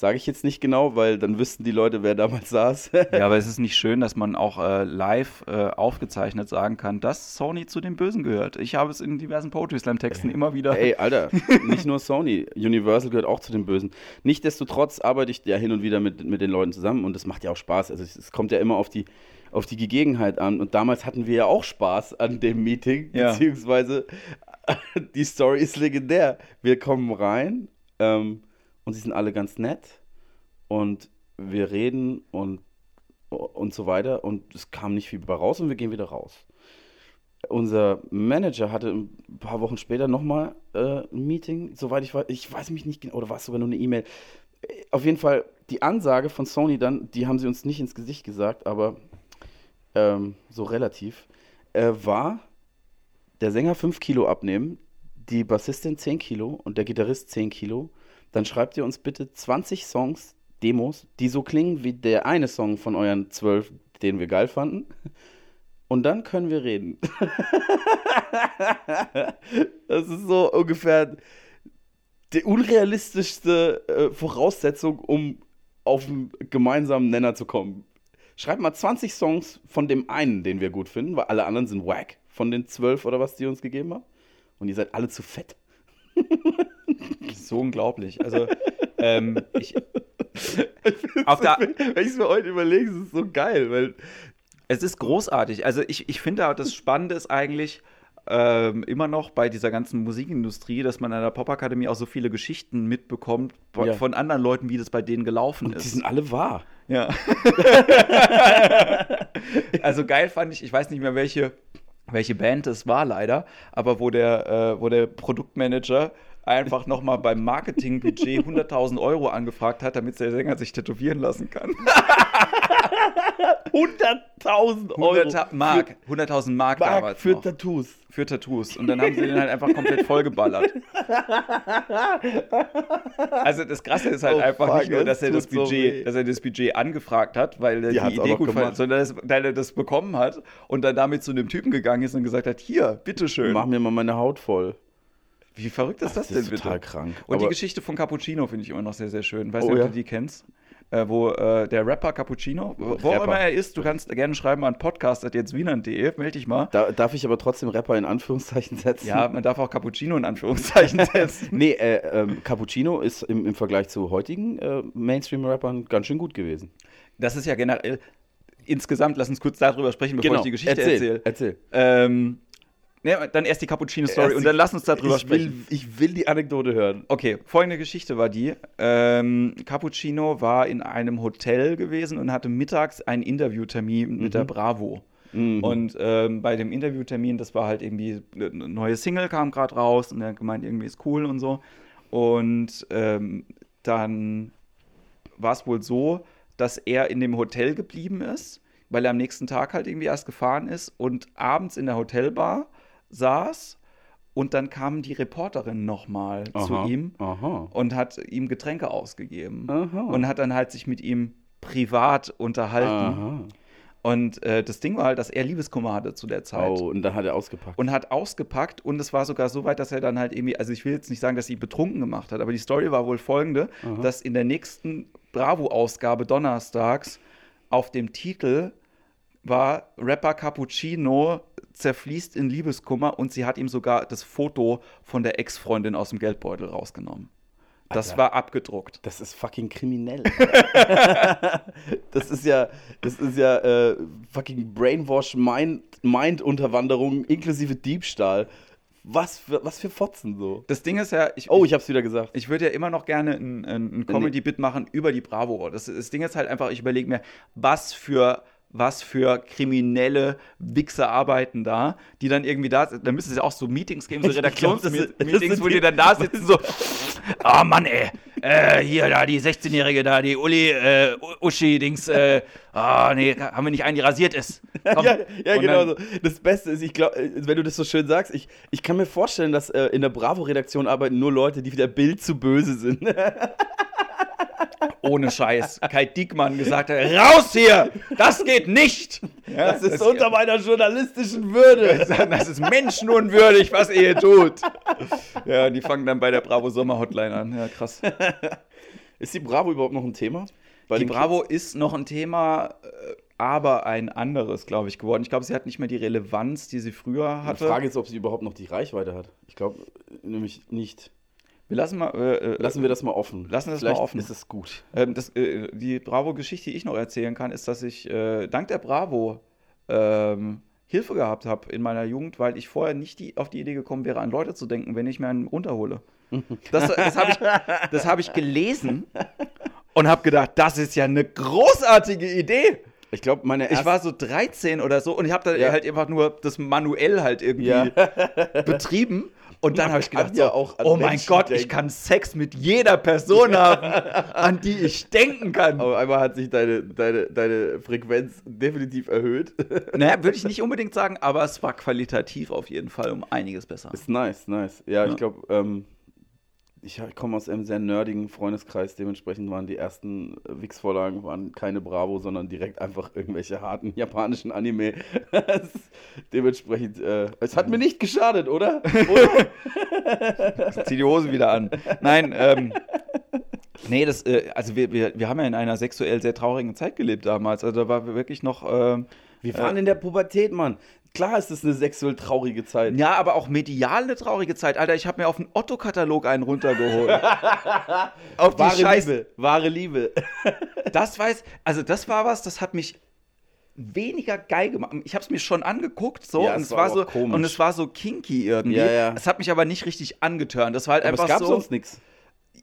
B: sage ich jetzt nicht genau, weil dann wüssten die Leute, wer damals saß. <laughs>
A: ja, aber es <laughs> ist nicht schön, dass man auch äh, live äh, aufgezeichnet sagen kann, dass Sony zu den Bösen gehört. Ich habe es in diversen Poetry Slam Texten <laughs> immer wieder.
B: Ey, Alter, nicht nur Sony, Universal gehört auch zu den Bösen. Nichtsdestotrotz arbeite ich ja hin und wieder mit, mit den Leuten zusammen und es macht ja auch Spaß. Also es, es kommt ja immer auf die, auf die Gegebenheit an. Und damals hatten wir ja auch Spaß an dem Meeting,
A: Ja.
B: beziehungsweise die Story ist legendär. Wir kommen rein ähm, und sie sind alle ganz nett und wir reden und, und so weiter und es kam nicht viel raus und wir gehen wieder raus unser Manager hatte ein paar Wochen später nochmal äh, ein Meeting, soweit ich weiß, ich weiß mich nicht genau, oder war es sogar nur eine E-Mail. Äh, Auf jeden Fall, die Ansage von Sony dann, die haben sie uns nicht ins Gesicht gesagt, aber ähm, so relativ, äh, war der Sänger 5 Kilo abnehmen, die Bassistin 10 Kilo und der Gitarrist 10 Kilo. Dann schreibt ihr uns bitte 20 Songs, Demos, die so klingen wie der eine Song von euren 12, den wir geil fanden. Und dann können wir reden. <laughs> das ist so ungefähr die unrealistischste äh, Voraussetzung, um auf einen gemeinsamen Nenner zu kommen. Schreibt mal 20 Songs von dem einen, den wir gut finden, weil alle anderen sind wack von den 12 oder was die uns gegeben haben. Und ihr seid alle zu fett. <laughs>
A: So unglaublich. Also, ähm, ich, <laughs> auf der,
B: Wenn ich es mir heute überlege, ist es so geil, weil
A: Es ist großartig. Also ich, ich finde auch, das Spannende ist eigentlich ähm, immer noch bei dieser ganzen Musikindustrie, dass man an der Popakademie auch so viele Geschichten mitbekommt von,
B: Ja.
A: von anderen Leuten, wie das bei denen gelaufen
B: die
A: ist.
B: sind alle wahr.
A: Ja. <laughs> also geil fand ich, ich weiß nicht mehr welche, welche Band es war leider, aber wo der, äh, wo der Produktmanager einfach nochmal beim Marketingbudget 100.000 Euro angefragt hat, damit der Sänger sich tätowieren lassen kann. <laughs>
B: 100.000 Euro.
A: 100 Mark, 100.000 Mark,
B: Mark
A: damals
B: für
A: noch.
B: Tattoos.
A: für Tattoos. Und dann haben sie den halt einfach komplett vollgeballert. <laughs> Also das Krasse ist halt
B: Oh,
A: einfach
B: fuck,
A: nicht nur, dass
B: das
A: er das
B: so
A: Budget,
B: weh.
A: dass er das Budget angefragt hat, weil er
B: Die
A: die, Idee gut fand, sondern dass, weil er das bekommen hat und dann damit zu einem Typen gegangen ist und gesagt hat, hier, bitteschön.
B: Mach mir mal meine Haut voll.
A: Wie verrückt ist das,
B: Das
A: denn
B: ist
A: bitte?
B: total krank.
A: Und die Geschichte von Cappuccino finde ich immer noch sehr, sehr schön. Weißt
B: Oh,
A: du, ob
B: ja.
A: du die kennst? äh, wo äh, der Rapper Cappuccino, wo wo
B: Rapper.
A: immer er ist, du kannst gerne schreiben an podcast.jetztwienern.de, melde dich mal.
B: Da, darf ich aber trotzdem Rapper in Anführungszeichen setzen?
A: Ja, man darf auch Cappuccino in Anführungszeichen <laughs> setzen.
B: Nee, äh, ähm, Cappuccino ist im, im Vergleich zu heutigen äh, Mainstream-Rappern ganz schön gut gewesen.
A: Das ist ja generell, insgesamt, lass uns kurz darüber sprechen, bevor ich die Geschichte
B: Genau. erzähl,
A: erzähle.
B: Erzähl.
A: Ähm, ne, dann erst die Cappuccino-Story und dann lass uns darüber
B: ich will,
A: sprechen.
B: ich will die Anekdote hören.
A: Okay, folgende Geschichte war die. Ähm, Cappuccino war in einem Hotel gewesen und hatte mittags einen Interviewtermin mit der Bravo.
B: Mhm.
A: Und ähm, bei dem Interviewtermin, das war halt irgendwie, eine neue Single kam gerade raus und er hat gemeint, irgendwie ist cool und so. Und ähm, dann war es wohl so, dass er in dem Hotel geblieben ist, weil er am nächsten Tag halt irgendwie erst gefahren ist und abends in der Hotelbar saß und dann kam die Reporterin nochmal zu ihm
B: Aha.
A: und hat ihm Getränke ausgegeben
B: Aha.
A: und hat dann halt sich mit ihm privat unterhalten.
B: Aha.
A: Und äh, das Ding war halt, dass er Liebeskummer hatte zu der Zeit.
B: Oh, und dann hat er ausgepackt.
A: Und hat ausgepackt und es war sogar so weit, dass er dann halt irgendwie, also ich will jetzt nicht sagen, dass sie ihn betrunken gemacht hat, aber die Story war wohl folgende, dass in der nächsten Bravo-Ausgabe donnerstags auf dem Titel war Rapper Cappuccino zerfließt in Liebeskummer und sie hat ihm sogar das Foto von der Ex-Freundin aus dem Geldbeutel rausgenommen. Das
B: Alter.
A: war abgedruckt.
B: Das ist fucking kriminell. <laughs> das ist ja, das ist ja äh, fucking Brainwash, Mind, Mind-Unterwanderung inklusive Diebstahl. Was für, was für Fotzen so.
A: Das Ding ist ja, ich,
B: Oh, ich hab's wieder gesagt.
A: Ich würde ja immer noch gerne ein, ein, ein Comedy-Bit machen über die Bravo. Das, das Ding ist halt einfach, ich überlege mir, was für, was für kriminelle Wichser arbeiten da, die dann irgendwie da sind. Da müsste es ja auch so Meetings geben, so Redaktionsmeetings, wo die dann da sitzen, so, oh Mann, ey, äh, hier, da, die 16-Jährige da, die Uli, äh, Uschi-Dings, äh, ah, nee, haben wir nicht einen, die rasiert ist. <laughs> Komm.
B: Ja, ja genau so. Das Beste ist, ich glaube, wenn du das so schön sagst, ich, ich kann mir vorstellen, dass äh, in der Bravo-Redaktion arbeiten nur Leute, die wieder Bild zu böse sind. <laughs>
A: Ohne Scheiß. Kai Diekmann gesagt hat, raus hier, das geht nicht. Ja,
B: Das ist unter meiner journalistischen Würde. <laughs>
A: Das ist menschenunwürdig, was ihr hier tut. Ja, die fangen dann bei der Bravo Sommer Hotline an. Ja, krass. <laughs>
B: Ist die Bravo überhaupt noch ein Thema? Bei
A: Die Bravo ist noch ein Thema, äh, aber ein anderes, glaube ich, geworden. Ich glaube, sie hat nicht mehr die Relevanz, die sie früher
B: Die
A: hatte.
B: Frage ist, ob sie überhaupt noch die Reichweite hat. Ich glaube nämlich nicht.
A: Wir lassen mal. Äh, äh,
B: Lassen wir das mal offen.
A: Lassen wir das
B: Vielleicht
A: mal offen.
B: ist es gut.
A: Ähm, das, äh, die Bravo-Geschichte, die ich noch erzählen kann, ist, dass ich äh, dank der Bravo ähm, Hilfe gehabt habe in meiner Jugend, weil ich vorher nicht die, auf die Idee gekommen wäre, an Leute zu denken, wenn ich mir einen runterhole. Das, das habe ich, das hab ich gelesen und habe gedacht, das ist ja eine großartige Idee.
B: Ich glaube, meine
A: Ich
B: erste
A: war so 13 oder so und ich habe da
B: Ja.
A: halt einfach nur das manuell halt irgendwie
B: Ja.
A: betrieben. Und dann habe ich gedacht,
B: ja
A: so,
B: auch
A: oh mein
B: Menschen
A: Gott, ich
B: denken.
A: kann Sex mit jeder Person haben, <laughs> an die ich denken kann.
B: Aber einmal hat sich deine, deine, deine Frequenz definitiv erhöht. <laughs>
A: Naja, würde ich nicht unbedingt sagen, aber es war qualitativ auf jeden Fall um einiges besser.
B: ist nice, nice. Ja,
A: Ja.
B: ich glaube, ähm, ich komme aus einem sehr nerdigen Freundeskreis. Dementsprechend waren die ersten äh, Wix-Vorlagen waren keine Bravo, sondern direkt einfach irgendwelche harten japanischen Anime. <laughs> Dementsprechend, äh, es hat mir nicht geschadet, oder? oder? <laughs>
A: Zieh die Hose wieder an. Nein, ähm, nee, das, äh, also wir, wir, wir haben ja in einer sexuell sehr traurigen Zeit gelebt damals. Also da war wirklich noch, ähm,
B: Wir waren in der Pubertät, Mann. Klar ist es eine sexuell traurige Zeit.
A: ja, aber auch medial eine traurige Zeit. Alter, ich habe mir auf den Otto-Katalog einen runtergeholt. <laughs> auf die
B: Wahre
A: Scheiß.
B: Liebe, wahre Liebe. <laughs>
A: Das weiß, also das war was, das hat mich weniger geil gemacht. Ich habe es mir schon angeguckt, so
B: Ja,
A: und
B: es
A: es
B: war
A: war so
B: komisch.
A: und es war so kinky irgendwie.
B: Ja, ja.
A: Es hat mich aber nicht richtig angetörnt. Das war halt
B: Aber es
A: einfach
B: gab
A: so.
B: sonst nichts.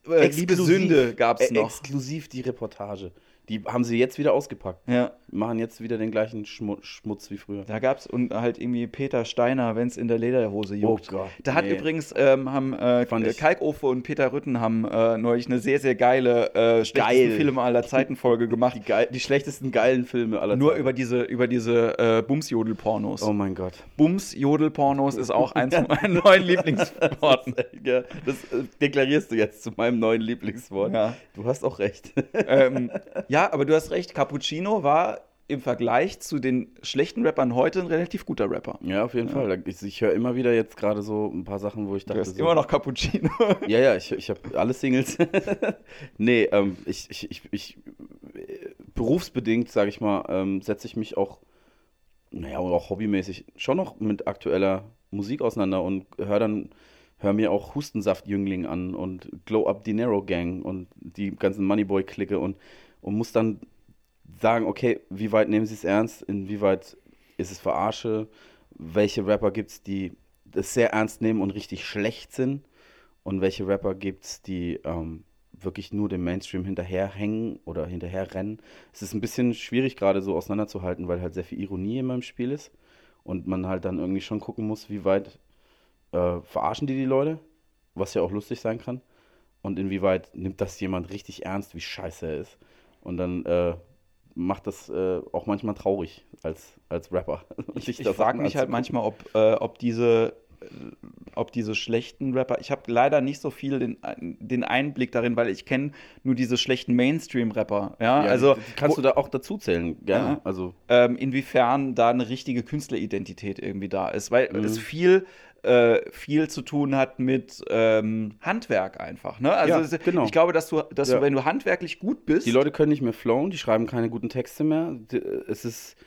A: äh, Liebe Sünde gab es
B: äh,
A: noch.
B: Exklusiv die Reportage. Die haben sie jetzt wieder ausgepackt.
A: Ja,
B: Machen jetzt wieder den gleichen Schmu Schmutz wie früher.
A: da gab es und halt irgendwie Peter Steiner, wenn es in der Lederhose juckt.
B: Oh Gott,
A: Da hat
B: nee.
A: übrigens ähm, haben äh, Kalkofe und Peter Rütten haben äh, neulich eine sehr sehr geile äh,
B: Geil.
A: Filme aller Zeiten Folge <laughs> gemacht.
B: Die, geil, die schlechtesten geilen Filme aller
A: Nur
B: Zeiten.
A: über diese über diese äh, Bums-Jodel-Pornos.
B: Oh mein Gott.
A: Bums-Jodel-Pornos ist auch eins von meinen <laughs> neuen Lieblingsworten.
B: Ja, das äh, deklarierst du jetzt zu meinem neuen Lieblingswort.
A: Ja.
B: Du hast auch recht.
A: ähm, ja, aber du hast recht, Cappuccino war im Vergleich zu den schlechten Rappern heute ein relativ guter Rapper.
B: ja, auf jeden Fall. Ich, ich höre immer wieder jetzt gerade so ein paar Sachen, wo ich
A: Du
B: dachte.
A: hast
B: so,
A: immer noch Cappuccino. <laughs>
B: Ja, ja, ich, ich habe alle Singles. <laughs> nee, ähm, ich, ich, ich, ich berufsbedingt, sage ich mal, ähm, setze ich mich auch, naja, auch hobbymäßig schon noch mit aktueller Musik auseinander und höre dann, höre mir auch Hustensaft-Jüngling an und Glow Up Dinero Gang und die ganzen Moneyboy-Clique und, und muss dann sagen, okay, wie weit nehmen sie es ernst, inwieweit ist es Verarsche, welche Rapper gibt es, die das sehr ernst nehmen und richtig schlecht sind? Und welche Rapper gibt es, die ähm, wirklich nur dem Mainstream hinterherhängen oder hinterherrennen. Es ist ein bisschen schwierig gerade so auseinanderzuhalten, weil halt sehr viel Ironie in meinem Spiel ist und man halt dann irgendwie schon gucken muss, wie weit äh, verarschen die die Leute, was ja auch lustig sein kann. Und inwieweit nimmt das jemand richtig ernst, wie scheiße er ist und dann äh, macht das äh, auch manchmal traurig als, als Rapper. <laughs>
A: ich, ich frage mich halt manchmal, ob, äh, ob diese ob diese schlechten Rapper, ich habe leider nicht so viel den, den Einblick darin, weil ich kenne nur diese schlechten Mainstream-Rapper. Ja? ja, also
B: kannst wo, du da auch dazu zählen, gerne. Ja,
A: also ähm, inwiefern da eine richtige Künstleridentität irgendwie da ist, weil mhm. es viel äh, viel zu tun hat mit ähm, Handwerk einfach. Ne? Also ja, genau. ich glaube, dass du, dass ja. du, wenn du handwerklich gut bist.
B: Die Leute können nicht mehr flowen, die schreiben keine guten Texte mehr. Es ist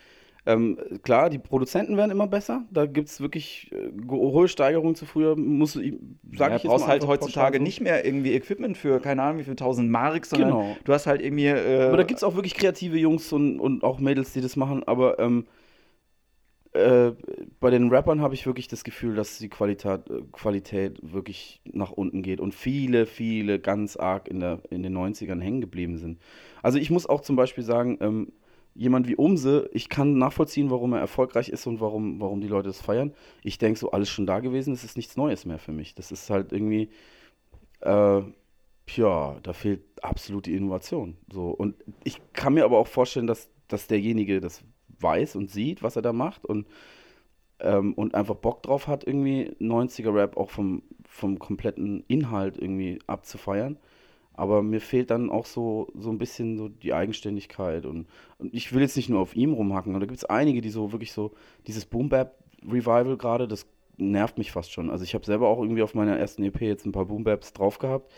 B: ähm, klar, die Produzenten werden immer besser. Da gibt es wirklich äh, hohe Steigerungen zu früher. Muss, sag
A: ja, ich brauchst halt heutzutage so. nicht mehr irgendwie Equipment für, keine Ahnung, wie viel tausend Mark, sondern genau. du hast halt irgendwie. Äh,
B: aber da gibt es auch wirklich kreative Jungs und, und auch Mädels, die das machen. Aber ähm, äh, bei den Rappern habe ich wirklich das Gefühl, dass die Qualität, äh, Qualität wirklich nach unten geht und viele, viele ganz arg in, der, in den 90ern hängen geblieben sind. Also ich muss auch zum Beispiel sagen, ähm, jemand wie Umse, ich kann nachvollziehen, warum er erfolgreich ist und warum, warum die Leute das feiern. Ich denke, so alles schon da gewesen, das ist nichts Neues mehr für mich. Das ist halt irgendwie, äh, ja, da fehlt absolut die Innovation. So. Und ich kann mir aber auch vorstellen, dass, dass derjenige das weiß und sieht, was er da macht und, ähm, und einfach Bock drauf hat, irgendwie 90er-Rap auch vom, vom kompletten Inhalt irgendwie abzufeiern. Aber mir fehlt dann auch so, so ein bisschen so die Eigenständigkeit. Und, und ich will jetzt nicht nur auf ihm rumhacken, aber da gibt es einige, die so wirklich so, dieses Boom-Bap-Revival gerade, das nervt mich fast schon. Also ich habe selber auch irgendwie auf meiner ersten EP jetzt ein paar Boom-Baps drauf gehabt.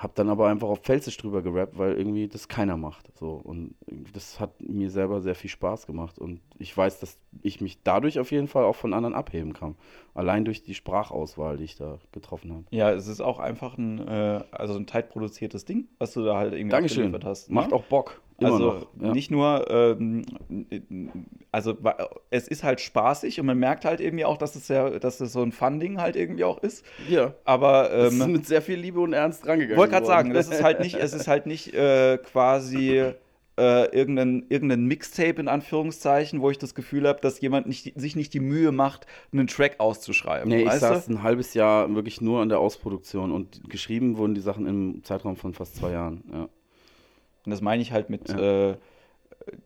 B: Hab dann aber einfach auf Felsisch drüber gerappt, weil irgendwie das keiner macht. So. Und das hat mir selber sehr viel Spaß gemacht. Und ich weiß, dass ich mich dadurch auf jeden Fall auch von anderen abheben kann. Allein durch die Sprachauswahl, die ich da getroffen habe.
A: Ja, es ist auch einfach ein, äh, also ein tight produziertes Ding, was du da halt irgendwie
B: Dankeschön.
A: hast.
B: Ne? Macht auch Bock.
A: Immer also noch, ja. nicht nur, ähm, also es ist halt spaßig und man merkt halt irgendwie auch, dass es ja, dass es so ein Funding halt irgendwie auch ist.
B: Ja.
A: Aber ähm,
B: ist mit sehr viel Liebe und Ernst rangegangen.
A: Wollte gerade sagen, das ist halt nicht, es ist halt nicht äh, quasi äh, irgendein, irgendein Mixtape in Anführungszeichen, wo ich das Gefühl habe, dass jemand nicht, sich nicht die Mühe macht, einen Track auszuschreiben.
B: Nee, ich saß du? ein halbes Jahr wirklich nur an der Ausproduktion und geschrieben wurden die Sachen im Zeitraum von fast zwei Jahren. Ja.
A: Und das meine ich halt mit, ja. äh,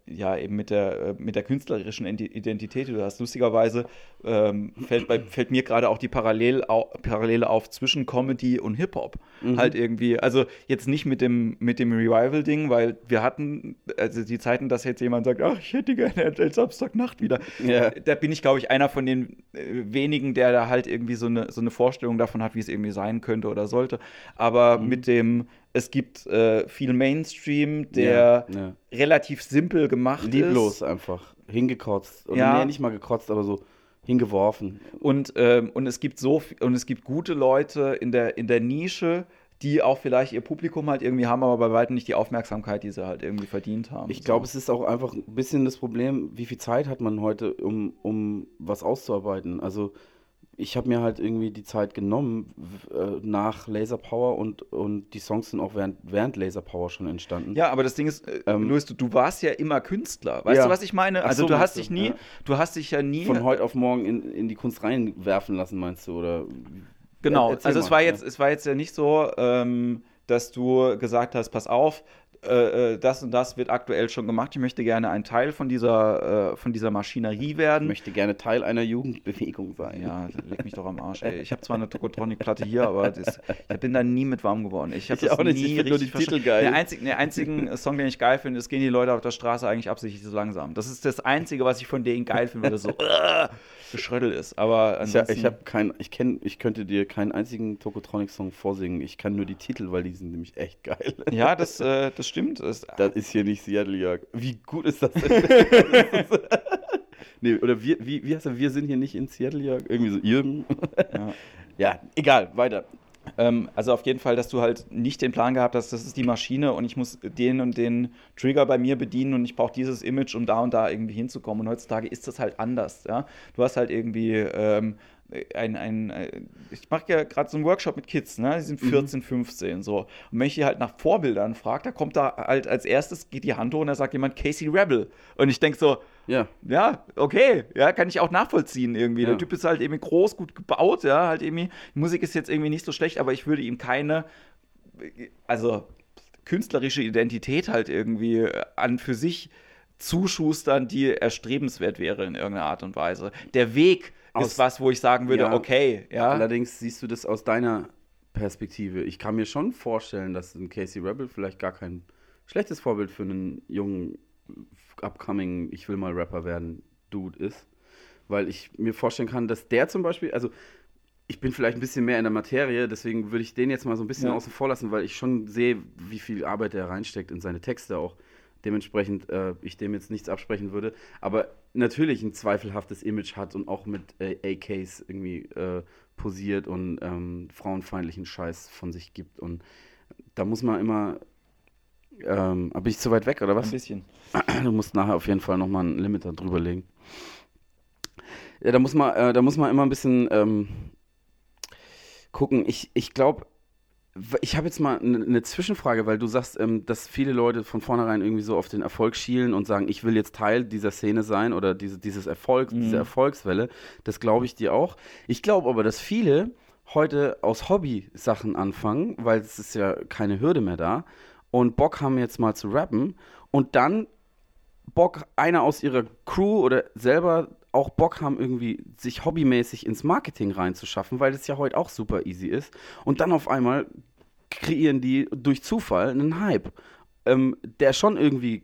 A: ja, eben mit der, äh, mit der künstlerischen Identität, die du hast. Lustigerweise ähm, fällt, bei, fällt mir gerade auch die Parallel, au, Parallele auf zwischen Comedy und Hip-Hop. Mhm. Halt irgendwie, also jetzt nicht mit dem, mit dem Revival-Ding, weil wir hatten, also die Zeiten, dass jetzt jemand sagt, ach, ich hätte gerne als Samstagnacht wieder. Ja. Da bin ich, glaube ich, einer von den äh, wenigen, der da halt irgendwie so eine, so eine Vorstellung davon hat, wie es irgendwie sein könnte oder sollte. Aber mhm. mit dem es gibt äh, viel Mainstream, der ja, ja. relativ simpel gemacht
B: Lieblos ist. Lieblos einfach. Hingekotzt.
A: Oder ja.
B: nee, nicht mal gekotzt, aber so hingeworfen.
A: Und, ähm, und es gibt so und es gibt gute Leute in der, in der Nische, die auch vielleicht ihr Publikum halt irgendwie haben, aber bei weitem nicht die Aufmerksamkeit, die sie halt irgendwie verdient haben.
B: Ich glaube, so. es ist auch einfach ein bisschen das Problem, wie viel Zeit hat man heute, um, um was auszuarbeiten. Also ich habe mir halt irgendwie die Zeit genommen äh, nach Laser Power und, und die Songs sind auch während, während Laser Power schon entstanden.
A: Ja, aber das Ding ist, äh, ähm, Louis, du, du, warst ja immer Künstler. Weißt ja. du, was ich meine? Also so, du hast dich nie, ja. du hast dich ja nie.
B: Von heute auf morgen in, in die Kunst reinwerfen lassen, meinst du? Oder
A: genau, also mal, es war jetzt, es war jetzt ja nicht so, ähm, dass du gesagt hast, pass auf, äh, äh, das und das wird aktuell schon gemacht. Ich möchte gerne ein Teil von dieser, äh, von dieser Maschinerie werden. Ich
B: möchte gerne Teil einer Jugendbewegung sein.
A: Ja, leg mich doch am Arsch. Ey. Ich <laughs> habe zwar eine Tokotronic-Platte hier, aber das, ich bin da nie mit warm geworden. Ich, ich auch nicht, ich finde nur die Titel geil. Der einzige, der einzigen <laughs> Song, den ich geil finde, ist, gehen die Leute auf der Straße eigentlich absichtlich so langsam. Das ist das Einzige, was ich von denen geil finde, das so <laughs> uh, geschrödel ist. Aber
B: ansonsten... Ich, ich habe kein, ich kenn, ich könnte dir keinen einzigen Tokotronic-Song vorsingen. Ich kann nur die Titel, weil die sind nämlich echt geil.
A: Ja, das, äh, das stimmt. Das,
B: Das ist hier nicht Seattle, Jörg. Wie gut ist das denn? <laughs> <laughs> nee, oder wir, wie, wie heißt das? Wir sind hier nicht in Seattle, Jörg? Irgendwie so, Jürgen.
A: ja. <laughs>
B: ja, egal, weiter.
A: Ähm, also auf jeden Fall, dass du halt nicht den Plan gehabt hast, das ist die Maschine und ich muss den und den Trigger bei mir bedienen und ich brauche dieses Image, um da und da irgendwie hinzukommen. Und heutzutage ist das halt anders. Ja? Du hast halt irgendwie ähm, ein, ein, äh, ich mache ja gerade so einen Workshop mit Kids, ne? die sind 14, 15 so. Und wenn ich die halt nach Vorbildern frage, da kommt da halt als erstes, geht die Hand hoch und da sagt jemand Casey Rebel. Und ich denke so,
B: Ja.
A: ja, okay, ja, kann ich auch nachvollziehen irgendwie.
B: Ja.
A: Der Typ ist halt irgendwie groß, gut gebaut, ja, halt irgendwie. Die Musik ist jetzt irgendwie nicht so schlecht, aber ich würde ihm keine, also künstlerische Identität halt irgendwie äh, an für sich zuschustern, die erstrebenswert wäre in irgendeiner Art und Weise. Der Weg
B: Aus-
A: ist was, wo ich sagen würde,
B: Ja.
A: okay, ja.
B: Allerdings siehst du das aus deiner Perspektive. Ich kann mir schon vorstellen, dass ein Casey Rebel vielleicht gar kein schlechtes Vorbild für einen jungen, upcoming, ich will mal Rapper werden, Dude ist. Weil ich mir vorstellen kann, dass der zum Beispiel, also ich bin vielleicht ein bisschen mehr in der Materie, deswegen würde ich den jetzt mal so ein bisschen
A: Ja.
B: außen vor lassen, weil ich schon sehe, wie viel Arbeit er reinsteckt in seine Texte auch. Dementsprechend äh, ich dem jetzt nichts absprechen würde. Aber natürlich ein zweifelhaftes Image hat und auch mit äh, AKs irgendwie äh, posiert und ähm, frauenfeindlichen Scheiß von sich gibt. Und da muss man immer. Ähm, bin ich zu weit weg oder
A: Ein
B: was?
A: bisschen.
B: Du musst nachher auf jeden Fall nochmal ein Limiter drüber legen. Ja, da muss man, äh, da muss man immer ein bisschen ähm, gucken. Ich, ich glaube, ich habe jetzt mal eine eine Zwischenfrage, weil du sagst, ähm, dass viele Leute von vornherein irgendwie so auf den Erfolg schielen und sagen, ich will jetzt Teil dieser Szene sein oder diese, dieses Erfolg,
A: Mhm.
B: diese Erfolgswelle. Das glaube ich dir auch. Ich glaube aber, dass viele heute aus Hobby Sachen anfangen, weil es ist ja keine Hürde mehr da und Bock haben jetzt mal zu rappen und dann Bock, einer aus ihrer Crew oder selber auch Bock haben, irgendwie sich hobbymäßig ins Marketing reinzuschaffen, weil das ja heute auch super easy ist. Und dann auf einmal kreieren die durch Zufall einen Hype, ähm, der schon irgendwie.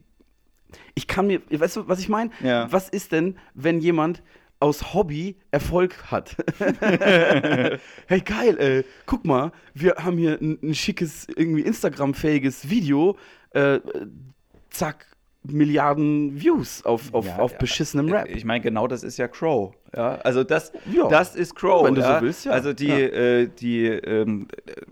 B: Ich kann mir, weißt du, was ich meine?
A: Ja.
B: Was ist denn, wenn jemand aus Hobby Erfolg hat? <laughs> hey, geil, ey, guck mal, wir haben hier ein, ein schickes, irgendwie Instagram-fähiges Video, äh, zack, Milliarden Views auf, auf,
A: Ja,
B: auf beschissenem Rap.
A: Ich meine, genau das ist ja Crow. Ja, also das,
B: Ja.
A: das ist Crow.
B: Wenn du so
A: ja?
B: willst, ja.
A: Also die,
B: Ja.
A: äh, die ähm,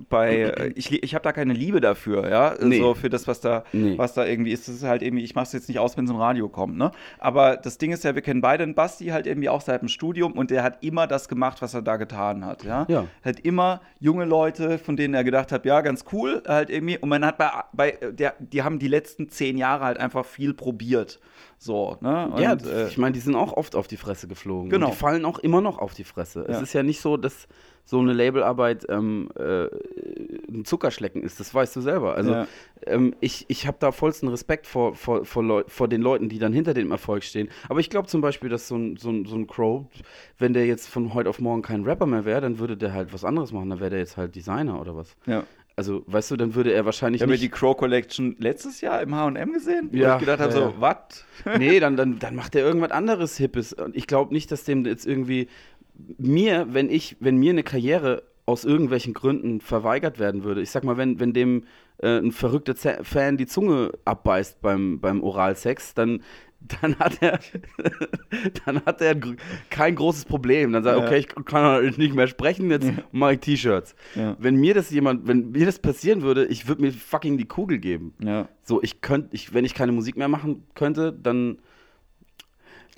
A: bei, äh, ich, ich habe da keine Liebe dafür, ja,
B: Nee.
A: so für das, was da,
B: Nee.
A: was da irgendwie ist. Das ist halt irgendwie, ich mache es jetzt nicht aus, wenn es im Radio kommt, ne? Aber das Ding ist ja, wir kennen beide einen Basti halt irgendwie auch seit dem Studium und der hat immer das gemacht, was er da getan hat, ja.
B: Ja.
A: Hat immer junge Leute, von denen er gedacht hat, ja, ganz cool, halt irgendwie. Und man hat bei, bei der, die haben die letzten zehn Jahre halt einfach viel probiert, so, ne? Und,
B: ja,
A: äh,
B: ich meine, die sind auch oft auf die Fresse geflogen.
A: Genau.
B: Und die fallen auch immer noch auf die Fresse. Es
A: Ja.
B: ist ja nicht so, dass so eine Labelarbeit ähm, äh, ein Zuckerschlecken ist. Das weißt du selber. Also
A: Ja.
B: ähm, ich, ich habe da vollsten Respekt vor, vor, vor, Leu vor den Leuten, die dann hinter dem Erfolg stehen. Aber ich glaube zum Beispiel, dass so ein, so, ein, so ein Crow, wenn der jetzt von heute auf morgen kein Rapper mehr wäre, dann würde der halt was anderes machen. Dann wäre der jetzt halt Designer oder was.
A: ja.
B: Also, weißt du, dann würde er wahrscheinlich
A: Ich habe ja
B: nicht...
A: die Crow Collection letztes Jahr im H&M gesehen, wo
B: Ja,
A: ich gedacht habe,
B: ja,
A: so,
B: ja.
A: was? <laughs>
B: nee, dann, dann, dann macht er irgendwas anderes Hippes. Und ich glaube nicht, dass dem jetzt irgendwie mir, wenn ich, wenn mir eine Karriere aus irgendwelchen Gründen verweigert werden würde, ich sag mal, wenn, wenn dem äh, ein verrückter Z Fan die Zunge abbeißt beim, beim Oralsex, dann, <laughs> dann hat er <laughs> dann hat er kein großes Problem. Dann sagt er,
A: Ja.
B: okay, ich kann halt nicht mehr sprechen, jetzt mache ich T-Shirts.
A: Ja.
B: Wenn mir das jemand, wenn mir das passieren würde, ich würde mir fucking die Kugel geben.
A: Ja.
B: So, ich könnte, ich, wenn ich keine Musik mehr machen könnte, dann,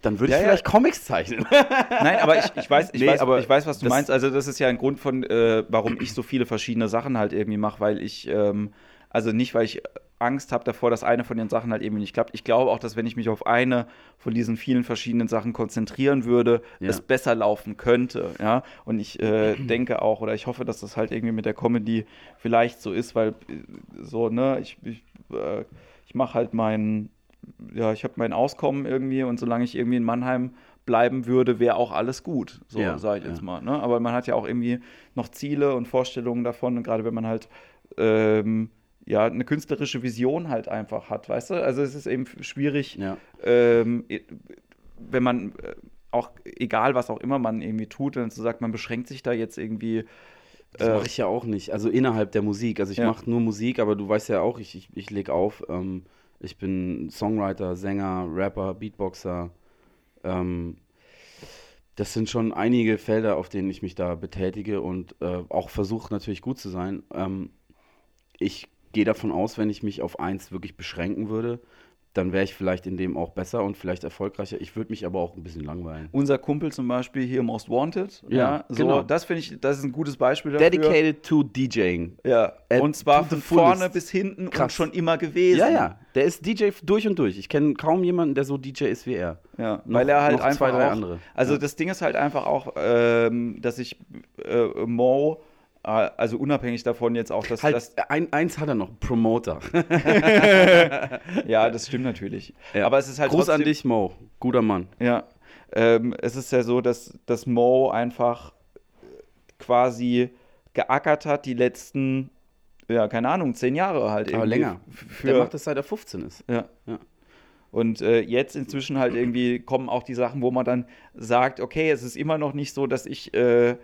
B: dann würde ich
A: Ja, ja.
B: vielleicht Comics zeichnen. <laughs>
A: Nein, aber ich, ich, weiß, ich,
B: Nee,
A: weiß,
B: aber
A: ich weiß, was du meinst. Also das ist ja ein Grund von, äh, warum ich so viele verschiedene Sachen halt irgendwie mache, weil ich, ähm, also nicht, weil ich Angst habe davor, dass eine von den Sachen halt irgendwie nicht klappt. Ich glaube auch, dass wenn ich mich auf eine von diesen vielen verschiedenen Sachen konzentrieren würde,
B: Ja.
A: es besser laufen könnte. Ja, und ich äh, <clears throat> denke auch oder ich hoffe, dass das halt irgendwie mit der Comedy vielleicht so ist, weil äh, so ne, ich ich, äh, ich mache halt meinen ja, ich habe mein Auskommen irgendwie und solange ich irgendwie in Mannheim bleiben würde, wäre auch alles gut, so
B: Ja,
A: sage ich jetzt
B: ja.
A: mal. Ne? Aber man hat ja auch irgendwie noch Ziele und Vorstellungen davon und gerade wenn man halt ähm, ja eine künstlerische Vision halt einfach hat, weißt du? Also es ist eben schwierig,
B: Ja.
A: ähm, wenn man äh, auch egal was auch immer man irgendwie tut, dann so sagt, man beschränkt sich da jetzt irgendwie
B: Das mache ich ja auch nicht. Also innerhalb der Musik. Also ich
A: Ja.
B: mache nur Musik, aber du weißt ja auch, ich, ich, ich leg auf. Ähm, ich bin Songwriter, Sänger, Rapper, Beatboxer. Ähm, das sind schon einige Felder, auf denen ich mich da betätige und äh, auch versuche natürlich gut zu sein. Ähm, ich gehe davon aus, wenn ich mich auf eins wirklich beschränken würde, dann wäre ich vielleicht in dem auch besser und vielleicht erfolgreicher. Ich würde mich aber auch ein bisschen langweilen.
A: Unser Kumpel zum Beispiel hier Most Wanted.
B: Ja,
A: so,
B: genau.
A: das finde ich, das ist ein gutes Beispiel dafür.
B: Dedicated to DJing.
A: Ja,
B: At-
A: und zwar von vorne bis hinten und
B: Krass.
A: schon immer gewesen.
B: Ja, ja, der ist DJ durch und durch. Ich kenne kaum jemanden, der so DJ ist wie er.
A: Ja,
B: Noch-
A: weil er halt einfach
B: zwei, drei
A: auch,
B: andere.
A: Also
B: Ja.
A: das Ding ist halt einfach auch, ähm, dass ich äh, Mo, also unabhängig davon jetzt auch, dass
B: Halt,
A: das,
B: ein, eins hat er noch, Promoter. <laughs>
A: ja, das stimmt natürlich.
B: Ja.
A: Aber es ist halt
B: Gruß an
A: trotzdem-
B: dich, Mo. Guter Mann.
A: Ja, ähm, es ist ja so, dass, dass Mo einfach quasi geackert hat die letzten, ja, keine Ahnung, zehn Jahre halt
B: Aber
A: irgendwie
B: länger.
A: f-
B: Der
A: Für,
B: macht das seit er 15 ist.
A: ja.
B: Ja.
A: Und äh, jetzt inzwischen halt irgendwie kommen auch die Sachen, wo man dann sagt, okay, es ist immer noch nicht so, dass ich äh,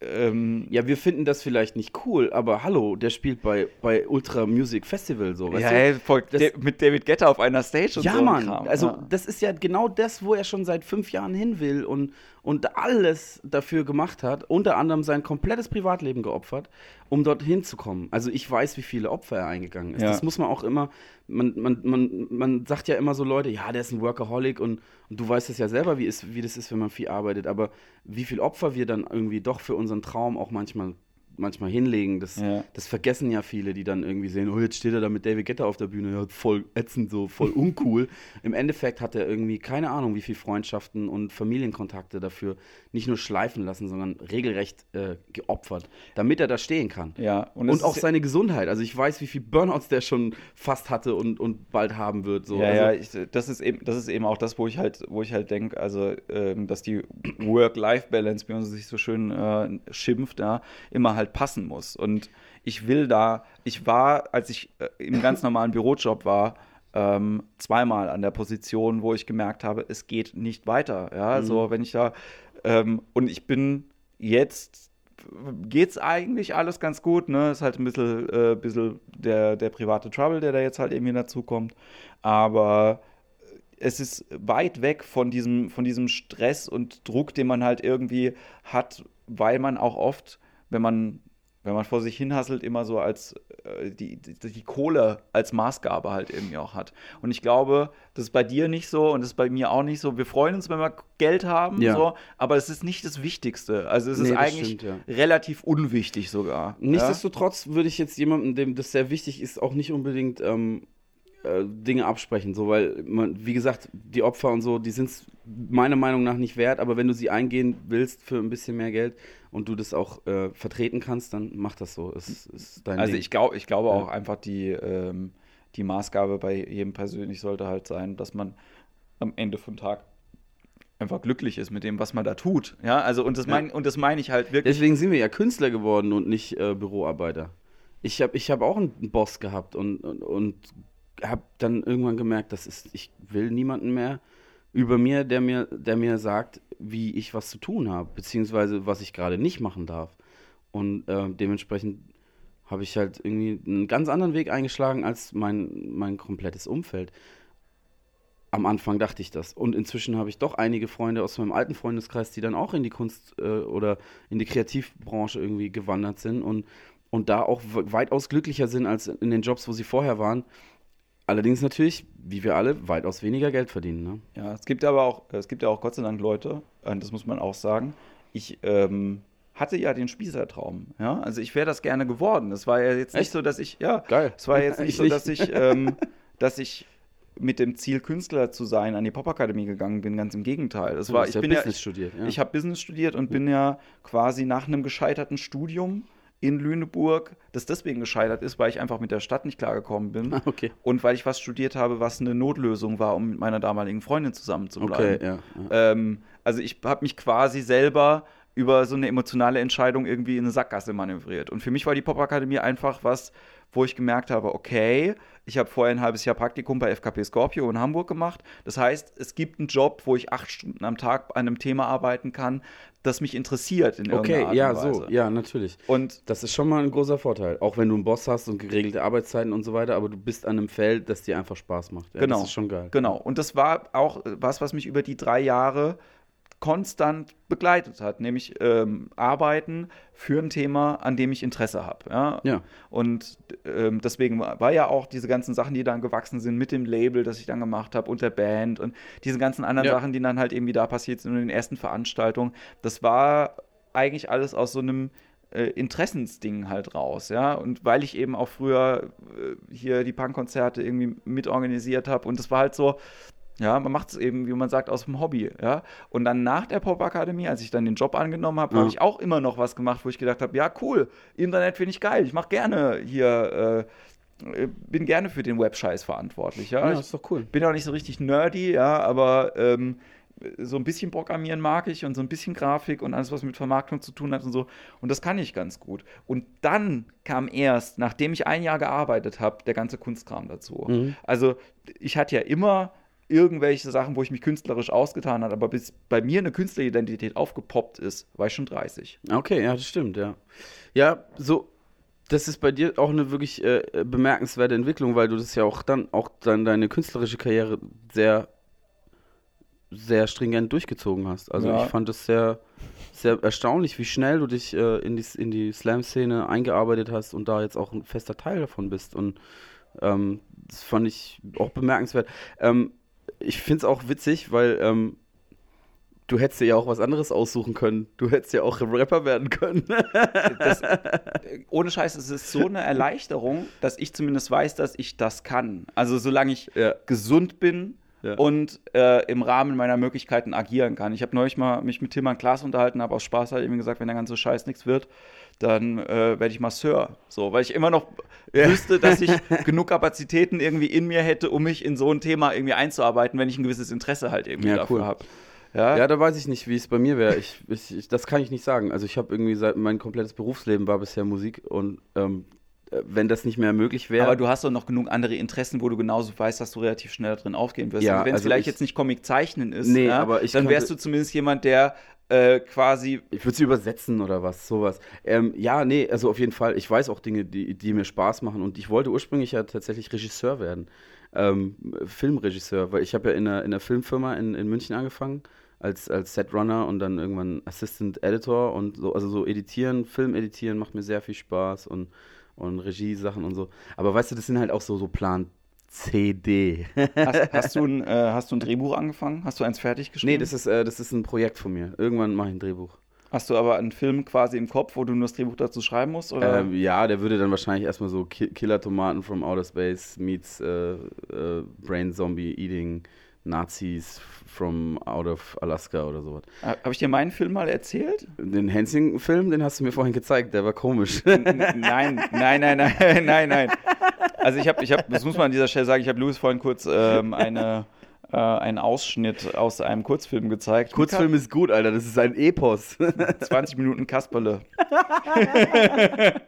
A: ähm,
B: Ja, wir finden das vielleicht nicht cool, aber hallo, der spielt bei, bei Ultra Music Festival so, weißt
A: ja, ey, voll,
B: Das-
A: Da- mit David Guetta auf einer Stage und
B: Ja,
A: so
B: Mann. Also,
A: ja.
B: das ist ja genau das, wo er schon seit fünf Jahren hin will und, und alles dafür gemacht hat, unter anderem sein komplettes Privatleben geopfert, um dorthin zu kommen. Also, ich weiß, wie viele Opfer er eingegangen ist.
A: Ja.
B: Das muss man auch immer, man, man, man, man sagt ja immer so Leute, ja, der ist ein Workaholic und, und du weißt es ja selber, wie, ist, wie das ist, wenn man viel arbeitet, aber wie viel Opfer wir dann irgendwie doch für unseren Traum auch manchmal manchmal hinlegen. Das,
A: Ja.
B: das vergessen ja viele, die dann irgendwie sehen, oh, jetzt steht er da mit David Guetta auf der Bühne, ja, voll ätzend, so voll <laughs> uncool. Im Endeffekt hat er irgendwie keine Ahnung, wie viel Freundschaften und Familienkontakte dafür nicht nur schleifen lassen, sondern regelrecht äh, geopfert, damit er da stehen kann.
A: ja,
B: Und,
A: es
B: auch seine Gesundheit. Also ich weiß, wie viel Burnouts der schon fast hatte und, und bald haben wird. So.
A: Ja,
B: also,
A: ja, ich, das ist eben, das ist eben auch das, wo ich halt, wo ich halt denke, also ähm, dass die Work-Life-Balance, wie man sich so schön äh, schimpft, da immer halt passen muss. Und ich will da, ich war, als ich äh, im ganz normalen Bürojob war, ähm, zweimal an der Position, wo ich gemerkt habe, es geht nicht weiter. Ja, so wenn ich da ähm, und ich bin jetzt geht's eigentlich alles ganz gut, ne? Ist halt ein bisschen, äh, bisschen der, der private Trouble, der da jetzt halt irgendwie dazukommt. Aber es ist weit weg von diesem, von diesem Stress und Druck, den man halt irgendwie hat, weil man auch oft, wenn man, wenn man vor sich hinhasselt, immer so als äh, die, die, die Kohle als Maßgabe halt irgendwie auch hat. Und ich glaube, das ist bei dir nicht so und das ist bei mir auch nicht so. Wir freuen uns, wenn wir Geld haben,
B: Ja.
A: so, aber es ist nicht das Wichtigste. Also es
B: Nee,
A: ist eigentlich
B: stimmt, ja.
A: relativ unwichtig sogar.
B: Nichtsdestotrotz würde ich jetzt jemandem, dem das sehr wichtig ist, auch nicht unbedingt ähm, äh, Dinge absprechen, so weil man, wie gesagt, die Opfer und so, die sind es meiner Meinung nach nicht wert, aber wenn du sie eingehen willst für ein bisschen mehr Geld und du das auch äh, vertreten kannst, dann mach das so. Es ist dein
A: Also
B: Ding.
A: ich, glaub, ich glaube
B: Ja.
A: auch einfach, die, ähm, die Maßgabe bei jedem persönlich sollte halt sein, dass man am Ende vom Tag einfach glücklich ist mit dem, was man da tut. Ja, also und das
B: Ja.
A: meine und das meine ich halt wirklich.
B: Deswegen sind wir ja Künstler geworden und nicht äh, Büroarbeiter. Ich habe ich hab auch einen Boss gehabt und, und, und habe dann irgendwann gemerkt, das ist, ich will niemanden mehr über mir, der mir, der mir sagt, wie ich was zu tun habe, beziehungsweise was ich gerade nicht machen darf. Und äh, dementsprechend habe ich halt irgendwie einen ganz anderen Weg eingeschlagen als mein, mein komplettes Umfeld. Am Anfang dachte ich das. Und inzwischen habe ich doch einige Freunde aus meinem alten Freundeskreis, die dann auch in die Kunst äh, oder in die Kreativbranche irgendwie gewandert sind und, und da auch we- weitaus glücklicher sind als in den Jobs, wo sie vorher waren. Allerdings natürlich, wie wir alle, weitaus weniger Geld verdienen. Ne?
A: Ja, es gibt aber auch, es gibt ja auch Gott sei Dank Leute, und das muss man auch sagen. Ich ähm, hatte ja den Spießertraum. Ja, also ich wäre das gerne geworden. Es war ja jetzt nicht
B: Echt?
A: so, dass ich, ja,
B: Geil.
A: es war jetzt <laughs> nicht
B: Ich
A: so,
B: nicht.
A: dass ich, <laughs> ähm, dass ich mit dem Ziel Künstler zu sein an die Popakademie gegangen bin. Ganz im Gegenteil.
B: Du
A: war, ich
B: ja
A: bin
B: Business
A: ja,
B: studiert. Ja.
A: Ich habe Business studiert und bin ja quasi nach einem gescheiterten Studium in Lüneburg, das deswegen gescheitert ist, weil ich einfach mit der Stadt nicht klargekommen bin
B: Ah, okay.
A: und weil ich was studiert habe, was eine Notlösung war, um mit meiner damaligen Freundin zusammen zu bleiben.
B: Okay, ja. ja.
A: Ähm, also ich habe mich quasi selber über so eine emotionale Entscheidung irgendwie in eine Sackgasse manövriert. Und für mich war die Popakademie einfach was, wo ich gemerkt habe, okay, ich habe vorher ein halbes Jahr Praktikum bei FKP Scorpio in Hamburg gemacht. Das heißt, es gibt einen Job, wo ich acht Stunden am Tag an einem Thema arbeiten kann, das mich interessiert in
B: Okay,
A: Art
B: ja,
A: und Weise.
B: so, ja, natürlich.
A: Und
B: Das ist schon mal ein großer Vorteil. Auch wenn du einen Boss hast und geregelte Arbeitszeiten und so weiter, aber du bist an einem Feld, das dir einfach Spaß macht. Ja,
A: Genau.
B: Das ist schon geil.
A: Genau. Und das war auch was, was mich über die drei Jahre konstant begleitet hat, nämlich ähm, Arbeiten für ein Thema, an dem ich Interesse habe. Ja?
B: Ja.
A: Und ähm, deswegen war, ja auch diese ganzen Sachen, die dann gewachsen sind mit dem Label, das ich dann gemacht habe und der Band und diese ganzen anderen
B: Ja.
A: Sachen, die dann halt irgendwie da passiert sind in den ersten Veranstaltungen, das war eigentlich alles aus so einem äh, Interessensding halt raus, ja. Und weil ich eben auch früher äh, hier die Punkkonzerte irgendwie mitorganisiert habe und das war halt so, ja, man macht es eben, wie man sagt, aus dem Hobby, ja. Und dann nach der Popakademie, als ich dann den Job angenommen habe,
B: Ja.
A: habe ich auch immer noch was gemacht, wo ich gedacht habe, ja, cool, Internet finde ich geil, ich mache gerne hier, äh, bin gerne für den Webscheiß verantwortlich, ja.
B: Ja,
A: ich
B: ist doch cool.
A: bin auch nicht so richtig nerdy, ja, aber ähm, so ein bisschen Programmieren mag ich und so ein bisschen Grafik und alles, was mit Vermarktung zu tun hat und so. Und das kann ich ganz gut. Und dann kam erst, nachdem ich ein Jahr gearbeitet habe, der ganze Kunstkram dazu.
B: Mhm.
A: Also ich hatte ja immer irgendwelche Sachen, wo ich mich künstlerisch ausgetan habe, aber bis bei mir eine Künstleridentität aufgepoppt ist, war ich schon 30.
B: Okay, ja, das stimmt, ja. Ja, so, das ist bei dir auch eine wirklich äh, bemerkenswerte Entwicklung, weil du das ja auch dann, auch dann deine künstlerische Karriere sehr, sehr stringent durchgezogen hast. Also
A: Ja.
B: ich fand es sehr, sehr erstaunlich, wie schnell du dich äh, in die, in die Slam-Szene eingearbeitet hast und da jetzt auch ein fester Teil davon bist. Und ähm, das fand ich auch bemerkenswert. Ähm, ich finde es auch witzig, weil ähm, du hättest dir ja auch was anderes aussuchen können. Du hättest ja auch Rapper werden können.
A: Das, <laughs> äh, ohne Scheiß, es ist so eine Erleichterung, dass ich zumindest weiß, dass ich das kann. Also solange ich
B: Ja.
A: gesund bin
B: Ja.
A: und äh, im Rahmen meiner Möglichkeiten agieren kann. Ich habe neulich mal mich mit Tilman Klaas unterhalten, habe aus Spaß halt eben gesagt, wenn der ganze Scheiß nichts wird, dann äh, werde ich Masseur. So, weil ich immer noch wüsste, dass ich <laughs> genug Kapazitäten irgendwie in mir hätte, um mich in so ein Thema irgendwie einzuarbeiten, wenn ich ein gewisses Interesse halt irgendwie
B: Ja,
A: dafür
B: cool.
A: habe. Ja,
B: Ja, da weiß ich nicht, wie es bei mir wäre. Ich, ich, ich, das kann ich nicht sagen. Also ich habe irgendwie seit mein komplettes Berufsleben war bisher Musik und ähm, äh, wenn das nicht mehr möglich wäre.
A: Aber du hast doch noch genug andere Interessen, wo du genauso weißt, dass du relativ schnell drin aufgehen wirst.
B: Ja,
A: Also wenn es
B: also
A: vielleicht
B: ich-
A: jetzt nicht Comic-Zeichnen ist,
B: Nee,
A: ja,
B: aber ich
A: dann wärst du zumindest jemand, der äh, quasi
B: Ich würde sie übersetzen oder was, sowas. Ähm, ja, nee, also auf jeden Fall. Ich weiß auch Dinge, die, die mir Spaß machen. Und ich wollte ursprünglich ja tatsächlich Regisseur werden. Ähm, Filmregisseur, weil ich habe ja in einer, in einer Filmfirma in, in München angefangen. Als, als Setrunner und dann irgendwann Assistant Editor und so, also so editieren, Film editieren macht mir sehr viel Spaß und, und Regie-Sachen und so. Aber weißt du, das sind halt auch so, so Plan CD.
A: Hast, hast, du <laughs> ein, äh, hast du ein Drehbuch angefangen? Hast du eins fertig geschrieben?
B: nee, das ist, äh, das ist ein Projekt von mir. Irgendwann mache ich ein Drehbuch.
A: Hast du aber einen Film quasi im Kopf, wo du nur das Drehbuch dazu schreiben musst? Oder?
B: Ähm, ja, der würde dann wahrscheinlich erstmal so Ki Killer-Tomaten from Outer Space meets äh, äh, Brain Zombie Eating Nazis from out of Alaska oder sowas.
A: Habe ich dir meinen Film mal erzählt?
B: Den Hensing-Film, den hast du mir vorhin gezeigt, der war komisch.
A: Nein, nein, nein, nein, <laughs> nein, nein. Also ich habe, ich hab, das muss man an dieser Stelle sagen, ich habe Louis vorhin kurz ähm, eine, äh, einen Ausschnitt aus einem Kurzfilm gezeigt.
B: Kurzfilm ist gut, Alter, das ist ein Epos. <laughs>
A: 20 Minuten Kasperle. <laughs>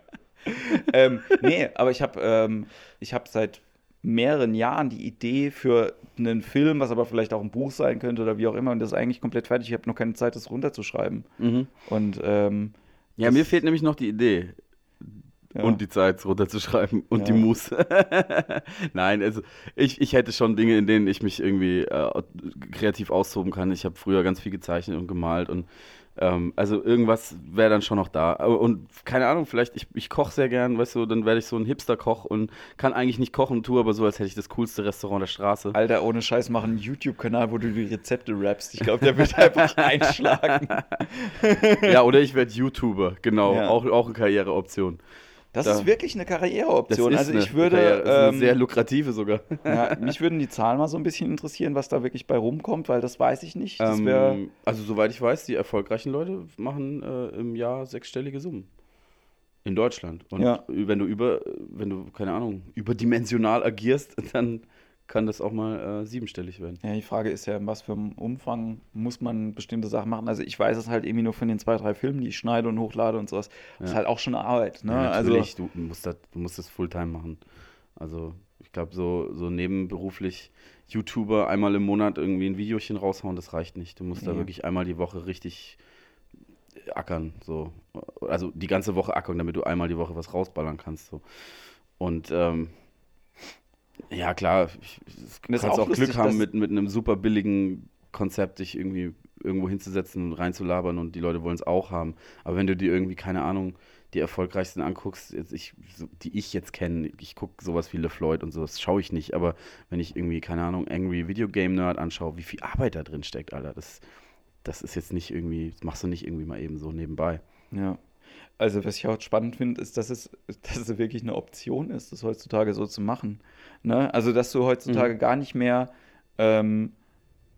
A: ähm, nee, aber ich habe ähm, ich hab seit mehreren Jahren die Idee für einen Film, was aber vielleicht auch ein Buch sein könnte oder wie auch immer, und das ist eigentlich komplett fertig. Ich habe noch keine Zeit, das runterzuschreiben.
B: mhm.
A: Und ähm,
B: Ja, mir fehlt nämlich noch die Idee.
A: Ja.
B: Und die Zeit, runterzuschreiben und die
A: Ja.
B: Muße. <laughs> Nein, also ich, ich hätte schon Dinge, in denen ich mich irgendwie äh, kreativ austoben kann. Ich habe früher ganz viel gezeichnet und gemalt und ähm, also irgendwas wäre dann schon noch da. Und keine Ahnung, vielleicht, ich, ich koche sehr gern, weißt du, dann werde ich so ein Hipster-Koch und kann eigentlich nicht kochen, tue aber so, als hätte ich das coolste Restaurant der Straße.
A: Alter, ohne Scheiß, mach einen YouTube-Kanal, wo du die Rezepte rappst. Ich glaube, der wird einfach <laughs> einschlagen. <laughs>
B: ja, oder ich werde YouTuber, genau,
A: Ja.
B: auch, auch eine Karriereoption.
A: Das
B: Da-
A: ist wirklich eine Karriereoption. Also ich würde,
B: Karriere, das ist eine
A: ähm,
B: sehr lukrative sogar. <laughs>
A: ja, mich würden die Zahlen mal so ein bisschen interessieren, was da wirklich bei rumkommt, weil das weiß ich nicht. Das wär,
B: Ähm, also soweit ich weiß, die erfolgreichen Leute machen äh, im Jahr sechsstellige Summen. In Deutschland. Und
A: Ja.
B: wenn du über, wenn du, keine Ahnung, überdimensional agierst, <laughs> dann kann das auch mal äh, siebenstellig werden.
A: Ja, die Frage ist ja, in was für einem Umfang muss man bestimmte Sachen machen. Also ich weiß es halt irgendwie nur von den zwei, drei Filmen, die ich schneide und hochlade und sowas. Das ist
B: Ja.
A: halt auch schon Arbeit. Ne?
B: Ja,
A: also
B: natürlich, du, musst das, du musst das Fulltime machen. Also ich glaube, so, so nebenberuflich YouTuber einmal im Monat irgendwie ein Videochen raushauen, das reicht nicht. Du musst da
A: Nee.
B: wirklich einmal die Woche richtig ackern. So. Also die ganze Woche ackern, damit du einmal die Woche was rausballern kannst. So. Und ähm, ja, klar, ich,
A: ist
B: kannst
A: auch
B: auch Glück haben, mit, mit einem super billigen Konzept dich irgendwie irgendwo hinzusetzen und reinzulabern und die Leute wollen es auch haben. Aber wenn du dir irgendwie, keine Ahnung, die erfolgreichsten anguckst, jetzt ich, die ich jetzt kenne, ich gucke sowas wie LeFloid und sowas schaue ich nicht, aber wenn ich irgendwie, keine Ahnung, Angry Video Game Nerd anschaue, wie viel Arbeit da drin steckt, Alter, das, das ist jetzt nicht irgendwie, das machst du nicht irgendwie mal eben so nebenbei.
A: Ja. Also, was ich auch spannend finde, ist, dass es, <laughs> dass es wirklich eine Option ist, das heutzutage so zu machen. Ne? Also, dass du heutzutage gar nicht mehr, ähm,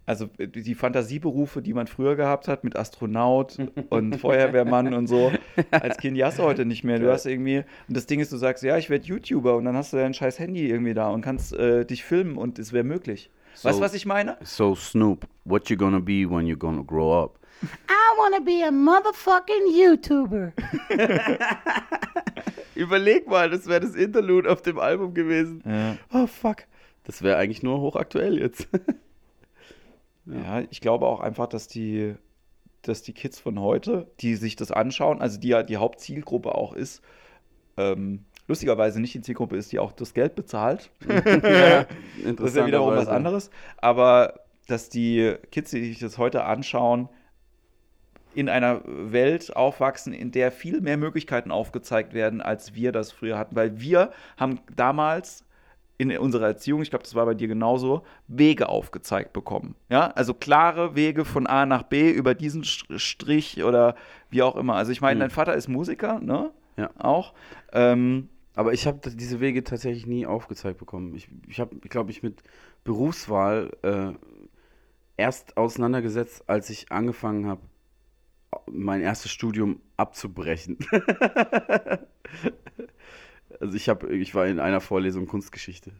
A: also die Fantasieberufe, die man früher gehabt hat, mit Astronaut <laughs> und Feuerwehrmann und so, als Kind, die hast du heute nicht mehr. Du hast irgendwie, und das Ding ist, du sagst, ja, ich werde YouTuber und dann hast du dein scheiß Handy irgendwie da und kannst äh, dich filmen und es wäre möglich. weißt du,
B: So-
A: was ich meine?
B: So Snoop, what you gonna be when you're gonna grow up?
C: I want to be a motherfucking YouTuber. <laughs>
B: Überleg mal, das wäre das Interlude auf dem Album gewesen.
A: Ja.
B: Oh fuck. Das wäre eigentlich nur hochaktuell jetzt. <laughs>
A: Ja, ich glaube auch einfach, dass die, dass die Kids von heute, die sich das anschauen, also die ja die Hauptzielgruppe auch ist, ähm, lustigerweise nicht die Zielgruppe ist, die auch das Geld bezahlt. <laughs>
B: ja,
A: Das ist ja wiederum was anderes. Aber dass die Kids, die sich das heute anschauen, in einer Welt aufwachsen, in der viel mehr Möglichkeiten aufgezeigt werden, als wir das früher hatten. Weil wir haben damals in unserer Erziehung, ich glaube, das war bei dir genauso, Wege aufgezeigt bekommen. Ja, also klare Wege von A nach B über diesen Strich oder wie auch immer. Also ich meine,
B: Hm.
A: dein Vater ist Musiker, ne?
B: Ja.
A: Auch. Ähm,
B: Aber ich habe diese Wege tatsächlich nie aufgezeigt bekommen. Ich, ich habe, glaube ich, mit Berufswahl äh, erst auseinandergesetzt, als ich angefangen habe, mein erstes Studium abzubrechen. <laughs> also ich habe, ich war in einer Vorlesung Kunstgeschichte.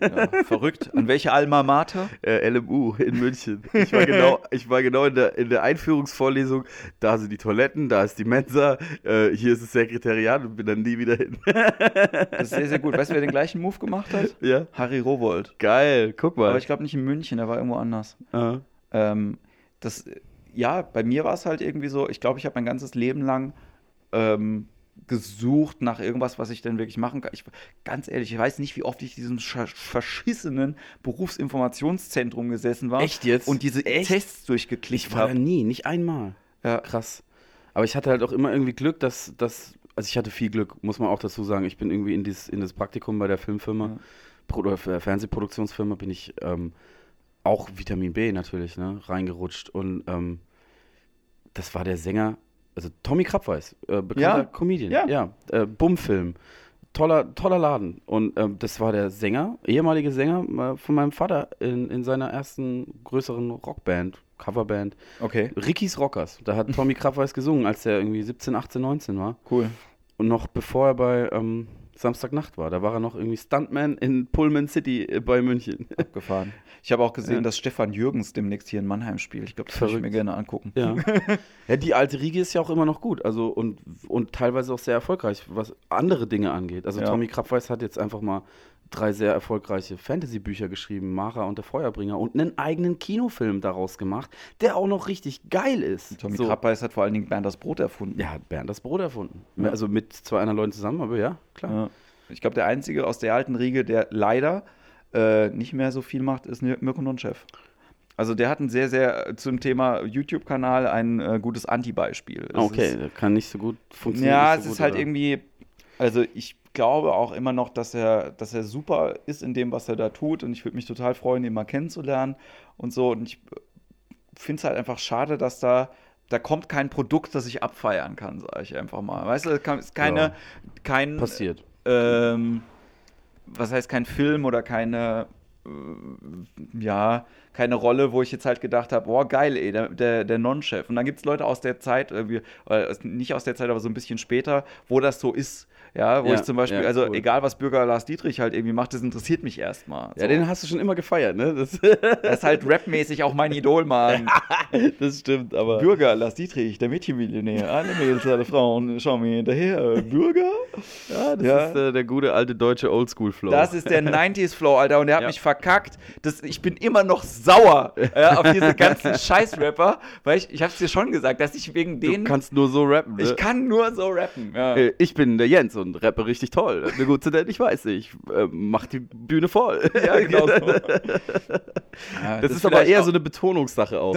A: ja, verrückt. An welche Alma Mater?
B: äh, LMU in München. Ich war genau, ich war genau in der, in der Einführungsvorlesung. Da sind die Toiletten, da ist die Mensa, äh, hier ist das Sekretariat und bin dann nie wieder hin.
A: Das ist sehr, sehr gut. Weißt du, wer den gleichen Move gemacht hat?
B: ja,
A: Harry Rowold.
B: geil, guck mal.
A: Aber ich glaube nicht in München, der war irgendwo anders.
B: Aha.
A: Ähm, das, ja, bei mir war es halt irgendwie so, ich glaube, ich habe mein ganzes Leben lang ähm, gesucht nach irgendwas, was ich denn wirklich machen kann. Ich, ganz ehrlich, ich weiß nicht, wie oft ich in diesem verschissenen Berufsinformationszentrum gesessen war.
B: Echt jetzt?
A: Und diese
B: Echt?
A: Tests
B: Ich
A: durchgeklickt
B: war da
A: habe.
B: nie, nicht einmal.
A: Ja.
B: Krass. Aber ich hatte halt auch immer irgendwie Glück, dass, dass also ich hatte viel Glück, muss man auch dazu sagen. Ich bin irgendwie in, dies, in das Praktikum bei der Filmfirma,
A: Ja.
B: Pro, oder Fer- Fernsehproduktionsfirma, bin ich ähm, auch Vitamin B natürlich, ne, reingerutscht. Und ähm, das war der Sänger, also Tommy Krabweis, äh, bekannter
A: Ja.
B: Comedian.
A: Ja.
B: ja äh, Bummfilm. Toller, toller Laden. Und ähm, das war der Sänger, ehemalige Sänger äh, von meinem Vater in, in seiner ersten größeren Rockband, Coverband.
A: Okay,
B: Ricky's Rockers. Da hat Tommy <laughs> Krabweis gesungen, als er irgendwie 17, 18, 19 war.
A: cool.
B: Und noch bevor er bei ähm, Samstagnacht war. Da war er noch irgendwie Stuntman in Pullman City äh, bei München. <laughs>
A: Abgefahren. Ich habe auch gesehen,
B: Ja.
A: dass Stefan Jürgens demnächst hier in Mannheim spielt. Ich glaube, das würde ich mir gerne angucken.
B: Ja. <laughs> ja, die alte Riege ist ja auch immer noch gut. Also und, und teilweise auch sehr erfolgreich, was andere Dinge angeht. Also
A: Ja.
B: Tommy Krabweis hat jetzt einfach mal drei sehr erfolgreiche Fantasy-Bücher geschrieben, Mara und der Feuerbringer, und einen eigenen Kinofilm daraus gemacht, der auch noch richtig geil ist.
A: Tommy
B: So.
A: Krabbeis hat vor allen Dingen Bernd das Brot erfunden.
B: Ja, hat Bernd das Brot erfunden.
A: Ja.
B: Also mit zwei anderen Leuten zusammen, aber ja, klar.
A: Ja. Ich glaube, der Einzige aus der alten Riege, der leider äh, nicht mehr so viel macht, ist Mir- Mirko Nonchef. Also der hat ein sehr, sehr äh, zum Thema YouTube-Kanal ein äh, gutes Anti-Beispiel.
B: Okay,
A: Ist,
B: kann nicht so gut funktionieren.
A: ja,
B: nicht
A: es
B: so
A: ist
B: gut,
A: halt
B: oder?
A: irgendwie, also ich glaube auch immer noch, dass er, dass er super ist in dem, was er da tut und ich würde mich total freuen, ihn mal kennenzulernen und so und ich finde es halt einfach schade, dass da da kommt kein Produkt, das ich abfeiern kann, sage ich einfach mal. Weißt du, es ist keine,
B: Ja.
A: kein
B: passiert.
A: ähm, was heißt kein Film oder keine, äh, ja, keine Rolle, wo ich jetzt halt gedacht habe, boah, geil, ey, der, der, der Non-Chef. Und dann gibt es Leute aus der Zeit, irgendwie, äh, nicht aus der Zeit, aber so ein bisschen später, wo das so ist. Ja, wo
B: Ja,
A: ich zum Beispiel,
B: ja,
A: also
B: cool.
A: egal was Bürger Lars Dietrich halt irgendwie macht, das interessiert mich erstmal.
B: Ja, den hast du schon immer gefeiert, ne? Das,
A: Das <laughs> ist halt rapmäßig auch mein Idol, Mann. <laughs>
B: das stimmt, aber.
A: Bürger, Lars Dietrich, der Mädchenmillionär. Alle Mädels, alle Frauen, schau mir hinterher. Bürger?
B: Ja, das
A: Ja.
B: ist äh, der gute alte deutsche Oldschool-Flow.
A: Das ist der 90s-Flow, Alter, und der hat mich verkackt. Das, ich bin immer noch sauer ja, auf diese ganzen <laughs> Scheiß-Rapper, weil ich, ich hab's dir schon gesagt, dass ich wegen
B: Du
A: denen.
B: kannst nur so rappen. Ne?
A: ich kann nur so rappen. Ja.
B: Äh, Ich bin der Jens und rappe richtig toll. Eine gute Tendenz, ich weiß nicht. Äh, mach die Bühne voll.
A: Ja, genau so. Ja,
B: Das, ist aber eher so eine Betonungssache auch.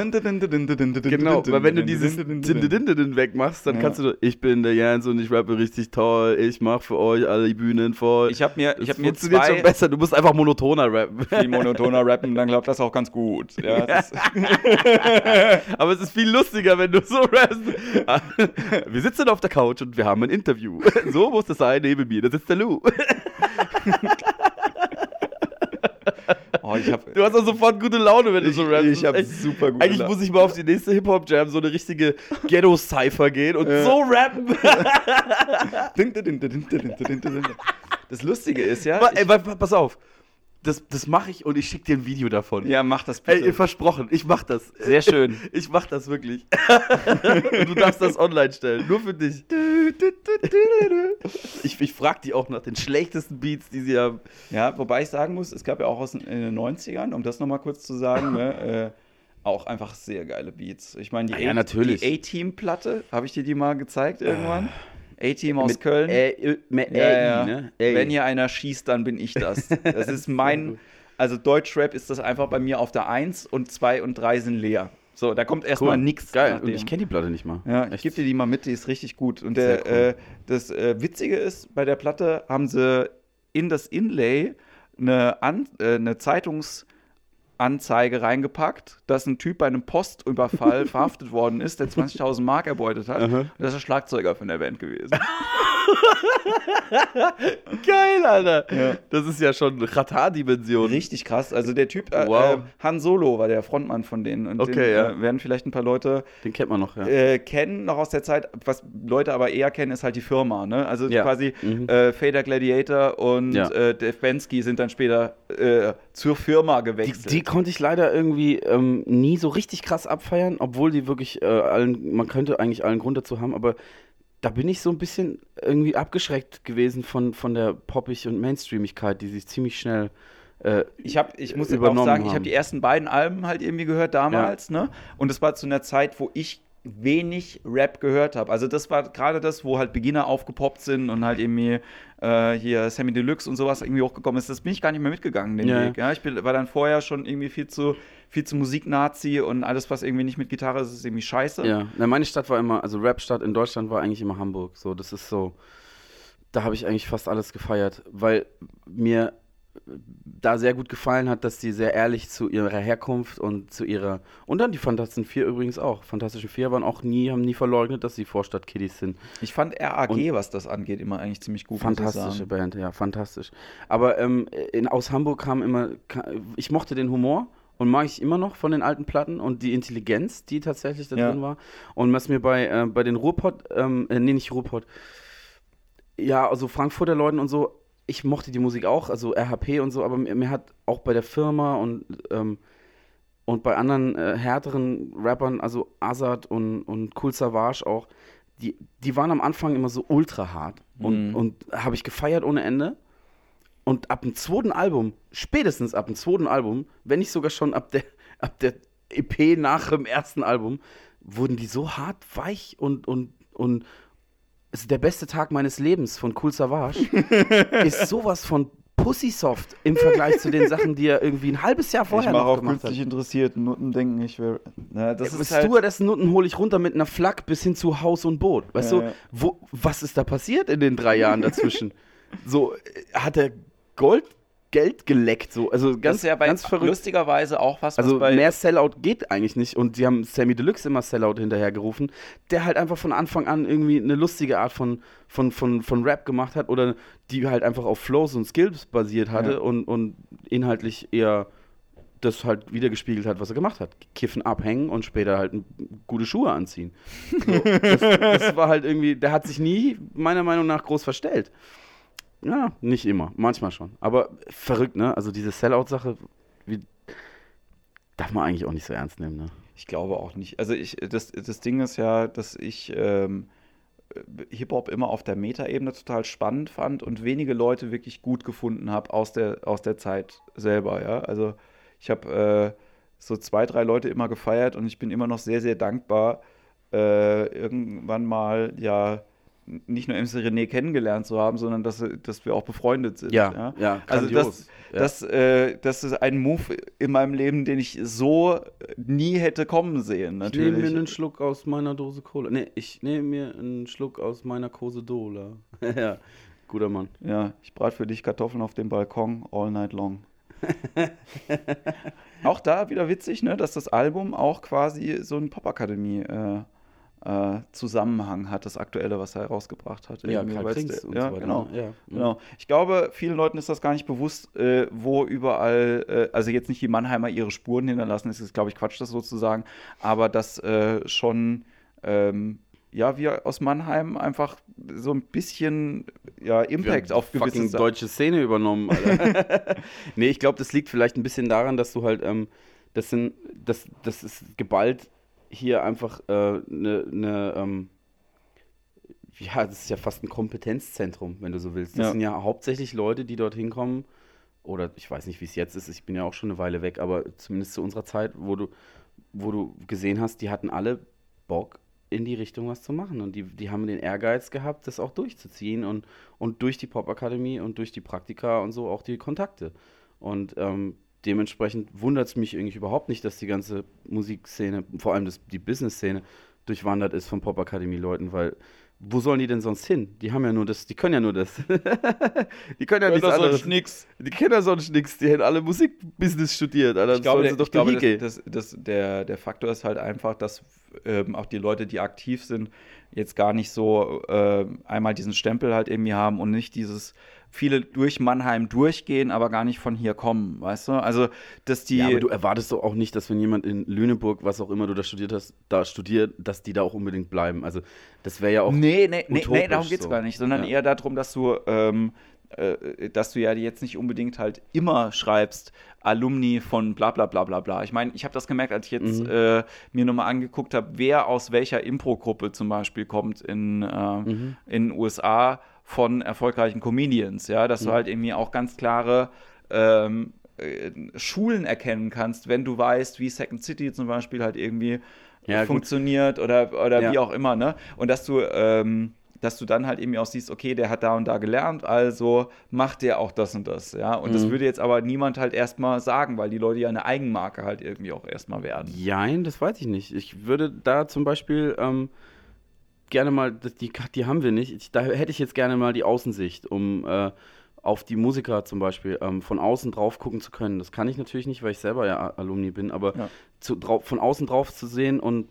A: Genau,
B: Genau, weil wenn du dieses wegmachst, dann kannst du, ich bin der Jens und ich rappe richtig toll, ich mach für euch alle die Bühnen voll.
A: Ich habe mir,
B: das
A: ich hab mir
B: funktioniert schon
A: zwei
B: besser, du musst einfach monotoner rappen.
A: viel monotoner rappen, dann glaubt das auch ganz gut. Ja, das
B: Aber es ist viel lustiger, wenn du so rappst. Wir sitzen auf der Couch und wir haben ein Interview. So muss das sein, neben mir, da sitzt der Lou. <laughs>
A: oh, hab,
B: Du hast auch sofort gute Laune, wenn du so rappst.
A: ich hab super gute
B: Eigentlich
A: Laune.
B: muss ich mal auf die nächste Hip-Hop-Jam so eine richtige Ghetto-Cypher gehen und so rappen.
A: Das Lustige ist ja.
B: Ey, pass auf. Das, das mache ich und ich schicke dir ein Video davon.
A: ja, mach das bitte.
B: Ey, versprochen, ich mach das.
A: Sehr schön. <laughs>
B: Ich mach das wirklich. und <laughs> du darfst das online stellen, nur für dich. Ich, ich frag die auch nach den schlechtesten Beats, die sie haben.
A: Ja, wobei ich sagen muss, es gab ja auch aus den, in den 90ern, um das nochmal kurz zu sagen, ne, äh, auch einfach sehr geile Beats. Ich meine, die
B: Ah ja,
A: A-Team-Platte, habe ich dir die mal gezeigt irgendwann? A-Team aus Köln.
B: Ä, Ö, mit
A: ja,
B: Ä,
A: ja.
B: ne? Ä.
A: Wenn hier einer schießt, dann bin ich das. Das ist <laughs> mein, also Deutschrap ist das einfach bei mir auf der 1 und 2 und 3 sind leer. So, da kommt erstmal nichts.
B: Geil, und ich kenne die Platte nicht mal.
A: Ja, ich
B: Echt?
A: gebe dir die mal mit, die ist richtig gut. Und der,
B: cool.
A: äh, das äh, Witzige ist, bei der Platte haben sie in das Inlay eine, An äh, eine Zeitungsanzeige reingepackt, dass ein Typ bei einem Postüberfall <laughs> verhaftet worden ist, der 20.000 Mark erbeutet hat.
B: Aha.
A: Und das ist der Schlagzeuger von der Band gewesen. <laughs> <laughs>
B: Geil, Alter.
A: Ja.
B: Das ist ja schon Qatar-Dimension.
A: Richtig krass. Also der Typ, äh,
B: Wow.
A: äh, Han Solo war der Frontmann von denen. Und
B: Okay,
A: den,
B: ja.
A: äh, werden vielleicht ein paar Leute
B: Den kennt man noch, ja.
A: äh, kennen, noch aus der Zeit. Was Leute aber eher kennen, ist halt die Firma. Ne? Also
B: Ja.
A: quasi
B: Mhm.
A: Fader Gladiator und
B: Ja.
A: Dave Bensky sind dann später zur Firma
B: Die,
A: gewechselt.
B: die konnte ich leider irgendwie ähm, nie so richtig krass abfeiern, obwohl die wirklich allen, man könnte eigentlich allen Grund dazu haben, aber da bin ich so ein bisschen irgendwie abgeschreckt gewesen von, von der Poppig- und Mainstreamigkeit, die sich ziemlich schnell äh,
A: ich, hab, ich muss jetzt auch sagen, ich
B: haben.
A: habe die ersten beiden Alben halt irgendwie gehört damals, ne? Und das war zu einer Zeit, wo ich wenig Rap gehört habe. Also das war gerade das, wo halt Beginner aufgepoppt sind und halt irgendwie äh, hier Sammy Deluxe und sowas irgendwie hochgekommen ist. Das bin ich gar nicht mehr mitgegangen, den
B: Ja.
A: Weg. Ja, ich bin, war dann vorher schon irgendwie viel zu, viel zu Musiknazi und alles, was irgendwie nicht mit Gitarre ist, ist irgendwie scheiße.
B: Ja, na, meine Stadt war immer, also Rapstadt in Deutschland war eigentlich immer Hamburg. So, das ist so, da habe ich eigentlich fast alles gefeiert, weil mir da sehr gut gefallen hat, dass die sehr ehrlich zu ihrer Herkunft und zu ihrer und dann die Fantastischen Vier übrigens auch. Fantastischen Vier waren auch nie, haben nie verleugnet, dass sie Vorstadt-Kiddies sind.
A: Ich fand RAG,
B: Und-
A: was das angeht, immer eigentlich ziemlich gut.
B: Fantastische. Band, ja, fantastisch. Aber ähm, in, aus Hamburg kam immer, ich mochte den Humor und mag ich immer noch von den alten Platten und die Intelligenz, die tatsächlich da
A: Ja.
B: drin war. Und was mir bei, äh, bei den Ruhrpott, ähm, äh, nee, nicht Ruhrpott, ja, also Frankfurter Leuten und so, ich mochte die Musik auch, also RHP und so, aber mir, mir hat auch bei der Firma und, ähm, und bei anderen äh, härteren Rappern, also Azad und, und Cool Savage auch, die, die waren am Anfang immer so ultra hart und,
A: Mhm.
B: und habe ich gefeiert ohne Ende. Und ab dem zweiten Album, spätestens ab dem zweiten Album, wenn nicht sogar schon ab der, <laughs> ab der EP nach dem ersten Album, wurden die so hart weich und, und, und ist der beste Tag meines Lebens von Cool Savage. <laughs> ist sowas von Pussysoft im Vergleich zu den Sachen, die er irgendwie ein halbes Jahr
A: Ich
B: vorher
A: mache
B: noch
A: auch
B: gemacht hat.
A: künstlich interessiert. Nutten denken, ich wäre. Na, das
B: Das
A: ist halt,
B: Stewardessen Nutten hole ich runter mit einer Flak bis hin zu Haus und Boot. Weißt
A: Ja,
B: du,
A: ja.
B: wo, was ist da passiert in den drei Jahren dazwischen? <laughs> so, äh, hat er Gold, Geld geleckt, so, also
A: das
B: ganz,
A: ist ja bei
B: ganz verrückt.
A: lustigerweise auch was, was
B: Also
A: bei
B: mehr Sellout geht eigentlich nicht und sie haben Sammy Deluxe immer Sellout hinterhergerufen, der halt einfach von Anfang an irgendwie eine lustige Art von, von, von, von Rap gemacht hat oder die halt einfach auf Flows und Skills basiert hatte
A: Ja.
B: und, und inhaltlich eher das halt wieder gespiegelt hat, was er gemacht hat. Kiffen, abhängen und später halt gute Schuhe anziehen. So, das, <laughs> das war halt irgendwie, der hat sich nie, meiner Meinung nach, groß verstellt. Ja, nicht immer, manchmal schon. Aber verrückt, ne? Also diese Sellout-Sache, darf man eigentlich auch nicht so ernst nehmen, ne?
A: Ich glaube auch nicht. Also ich, das, das Ding ist ja, dass ich ähm, Hip-Hop immer auf der Meta-Ebene total spannend fand und wenige Leute wirklich gut gefunden habe aus der, aus der Zeit selber, ja. Also ich habe äh, so zwei, drei Leute immer gefeiert und ich bin immer noch sehr, sehr dankbar, äh, irgendwann mal ja nicht nur MC René kennengelernt zu haben, sondern dass, dass wir auch befreundet sind.
B: Ja, ja,
A: also
B: grandios.
A: das,
B: Ja.
A: das, äh, das ist ein Move in meinem Leben, den ich so nie hätte kommen sehen.
B: Ich nehme
A: Natürlich.
B: mir einen Schluck aus meiner Dose Cola. Nee, ich nehme mir einen Schluck aus meiner Kose Dola. <laughs> ja, guter Mann.
A: ja, ich brate für dich Kartoffeln auf dem Balkon all night long. <laughs> auch da wieder witzig, ne, dass das Album auch quasi so einen Popakademie äh, äh, Zusammenhang hat, das aktuelle, was er herausgebracht hat. Irgendwie,
B: Karl Krings und
A: ja,
B: so weiter,
A: genau.
B: ne? Ja.
A: Genau. Ich glaube, vielen Leuten ist das gar nicht bewusst, äh, wo überall, äh, also jetzt nicht die Mannheimer ihre Spuren hinterlassen, das ist, glaube ich, Quatsch, das so zu sagen, aber dass äh, schon, ähm, ja, wir aus Mannheim einfach so ein bisschen, ja, Impact
B: Wir
A: auf gewisse
B: fucking
A: Sa-
B: deutsche Szene übernommen, Alter. <laughs> nee, ich glaube, das liegt vielleicht ein bisschen daran, dass du halt, ähm, das sind, das, das ist geballt hier einfach eine, äh, ne, ne, ähm, ja, das ist ja fast ein Kompetenzzentrum, wenn du so willst. Das
A: Ja.
B: sind ja hauptsächlich Leute, die dort hinkommen, oder ich weiß nicht, wie es jetzt ist, ich bin ja auch schon eine Weile weg, aber zumindest zu unserer Zeit, wo du, wo du gesehen hast, die hatten alle Bock, in die Richtung was zu machen. Und die, die haben den Ehrgeiz gehabt, das auch durchzuziehen und, und durch die Popakademie und durch die Praktika und so auch die Kontakte. Und ähm, dementsprechend wundert es mich irgendwie überhaupt nicht, dass die ganze Musikszene, vor allem das, die Business-Szene, durchwandert ist von Popakademie-Leuten, weil wo sollen die denn sonst hin? Die haben ja nur das, die können ja nur das. <laughs> die können ja nichts anderes.
A: nix.
B: Die kennen ja sonst nichts, die haben alle Musikbusiness studiert, Alter.
A: Ich glaube, der,
B: sie
A: ich glaube das, das, das, der, der Faktor ist halt einfach, dass ähm, auch die Leute, die aktiv sind, jetzt gar nicht so äh, einmal diesen Stempel halt irgendwie haben und nicht dieses viele durch Mannheim durchgehen, aber gar nicht von hier kommen, weißt du? Also, dass die
B: ja, aber du erwartest doch auch nicht, dass wenn jemand in Lüneburg, was auch immer du da studiert hast, da studiert, dass die da auch unbedingt bleiben. Also das wäre ja auch.
A: Nee, nee, nee, nee darum geht es
B: so.
A: gar nicht, sondern
B: Ja.
A: eher darum, dass du, ähm, äh, dass du ja jetzt nicht unbedingt halt immer schreibst, Alumni von bla bla bla bla bla. Ich meine, ich habe das gemerkt, als ich jetzt
B: Mhm.
A: äh, mir nochmal angeguckt habe, wer aus welcher Impro-Gruppe zum Beispiel kommt in, äh,
B: Mhm.
A: in den USA von erfolgreichen Comedians, ja, dass du
B: Mhm.
A: halt irgendwie auch ganz klare ähm, äh, Schulen erkennen kannst, wenn du weißt, wie Second City zum Beispiel halt irgendwie
B: Ja, gut.
A: funktioniert oder, oder
B: Ja.
A: wie auch immer, ne? Und dass du, ähm, dass du dann halt irgendwie auch siehst, okay, der hat da und da gelernt, also macht der auch das und das, ja. Und das
B: Mhm.
A: würde jetzt aber niemand halt erstmal sagen, weil die Leute ja eine Eigenmarke halt irgendwie auch erstmal werden.
B: Jein, das weiß ich nicht. Ich würde da zum Beispiel ähm, gerne mal, die, die haben wir nicht, ich, da hätte ich jetzt gerne mal die Außensicht, um äh, auf die Musiker zum Beispiel ähm, von außen drauf gucken zu können. Das kann ich natürlich nicht, weil ich selber ja Alumni bin, aber
A: Ja.
B: zu, drau von außen drauf zu sehen und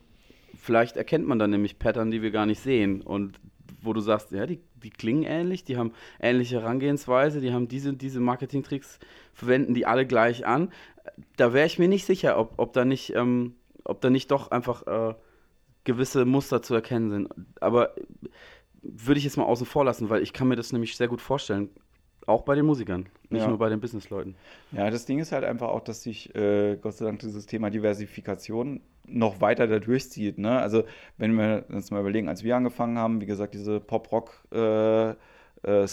B: vielleicht erkennt man dann nämlich Pattern, die wir gar nicht sehen und wo du sagst, ja, die, die klingen ähnlich, die haben ähnliche Herangehensweise, die haben diese, diese Marketingtricks, verwenden die alle gleich an. Da wäre ich mir nicht sicher, ob, ob da nicht, ähm, ob da nicht doch einfach äh, gewisse Muster zu erkennen sind. Aber äh, würde ich jetzt mal außen vor lassen, weil ich kann mir das nämlich sehr gut vorstellen. Auch bei den Musikern, nicht
A: Ja.
B: nur bei den Businessleuten.
A: Ja, das Ding ist halt einfach auch, dass sich äh, Gott sei Dank dieses Thema Diversifikation noch weiter da durchzieht. Ne? Also, wenn wir uns mal überlegen, als wir angefangen haben, wie gesagt, diese Pop-Rock äh, äh,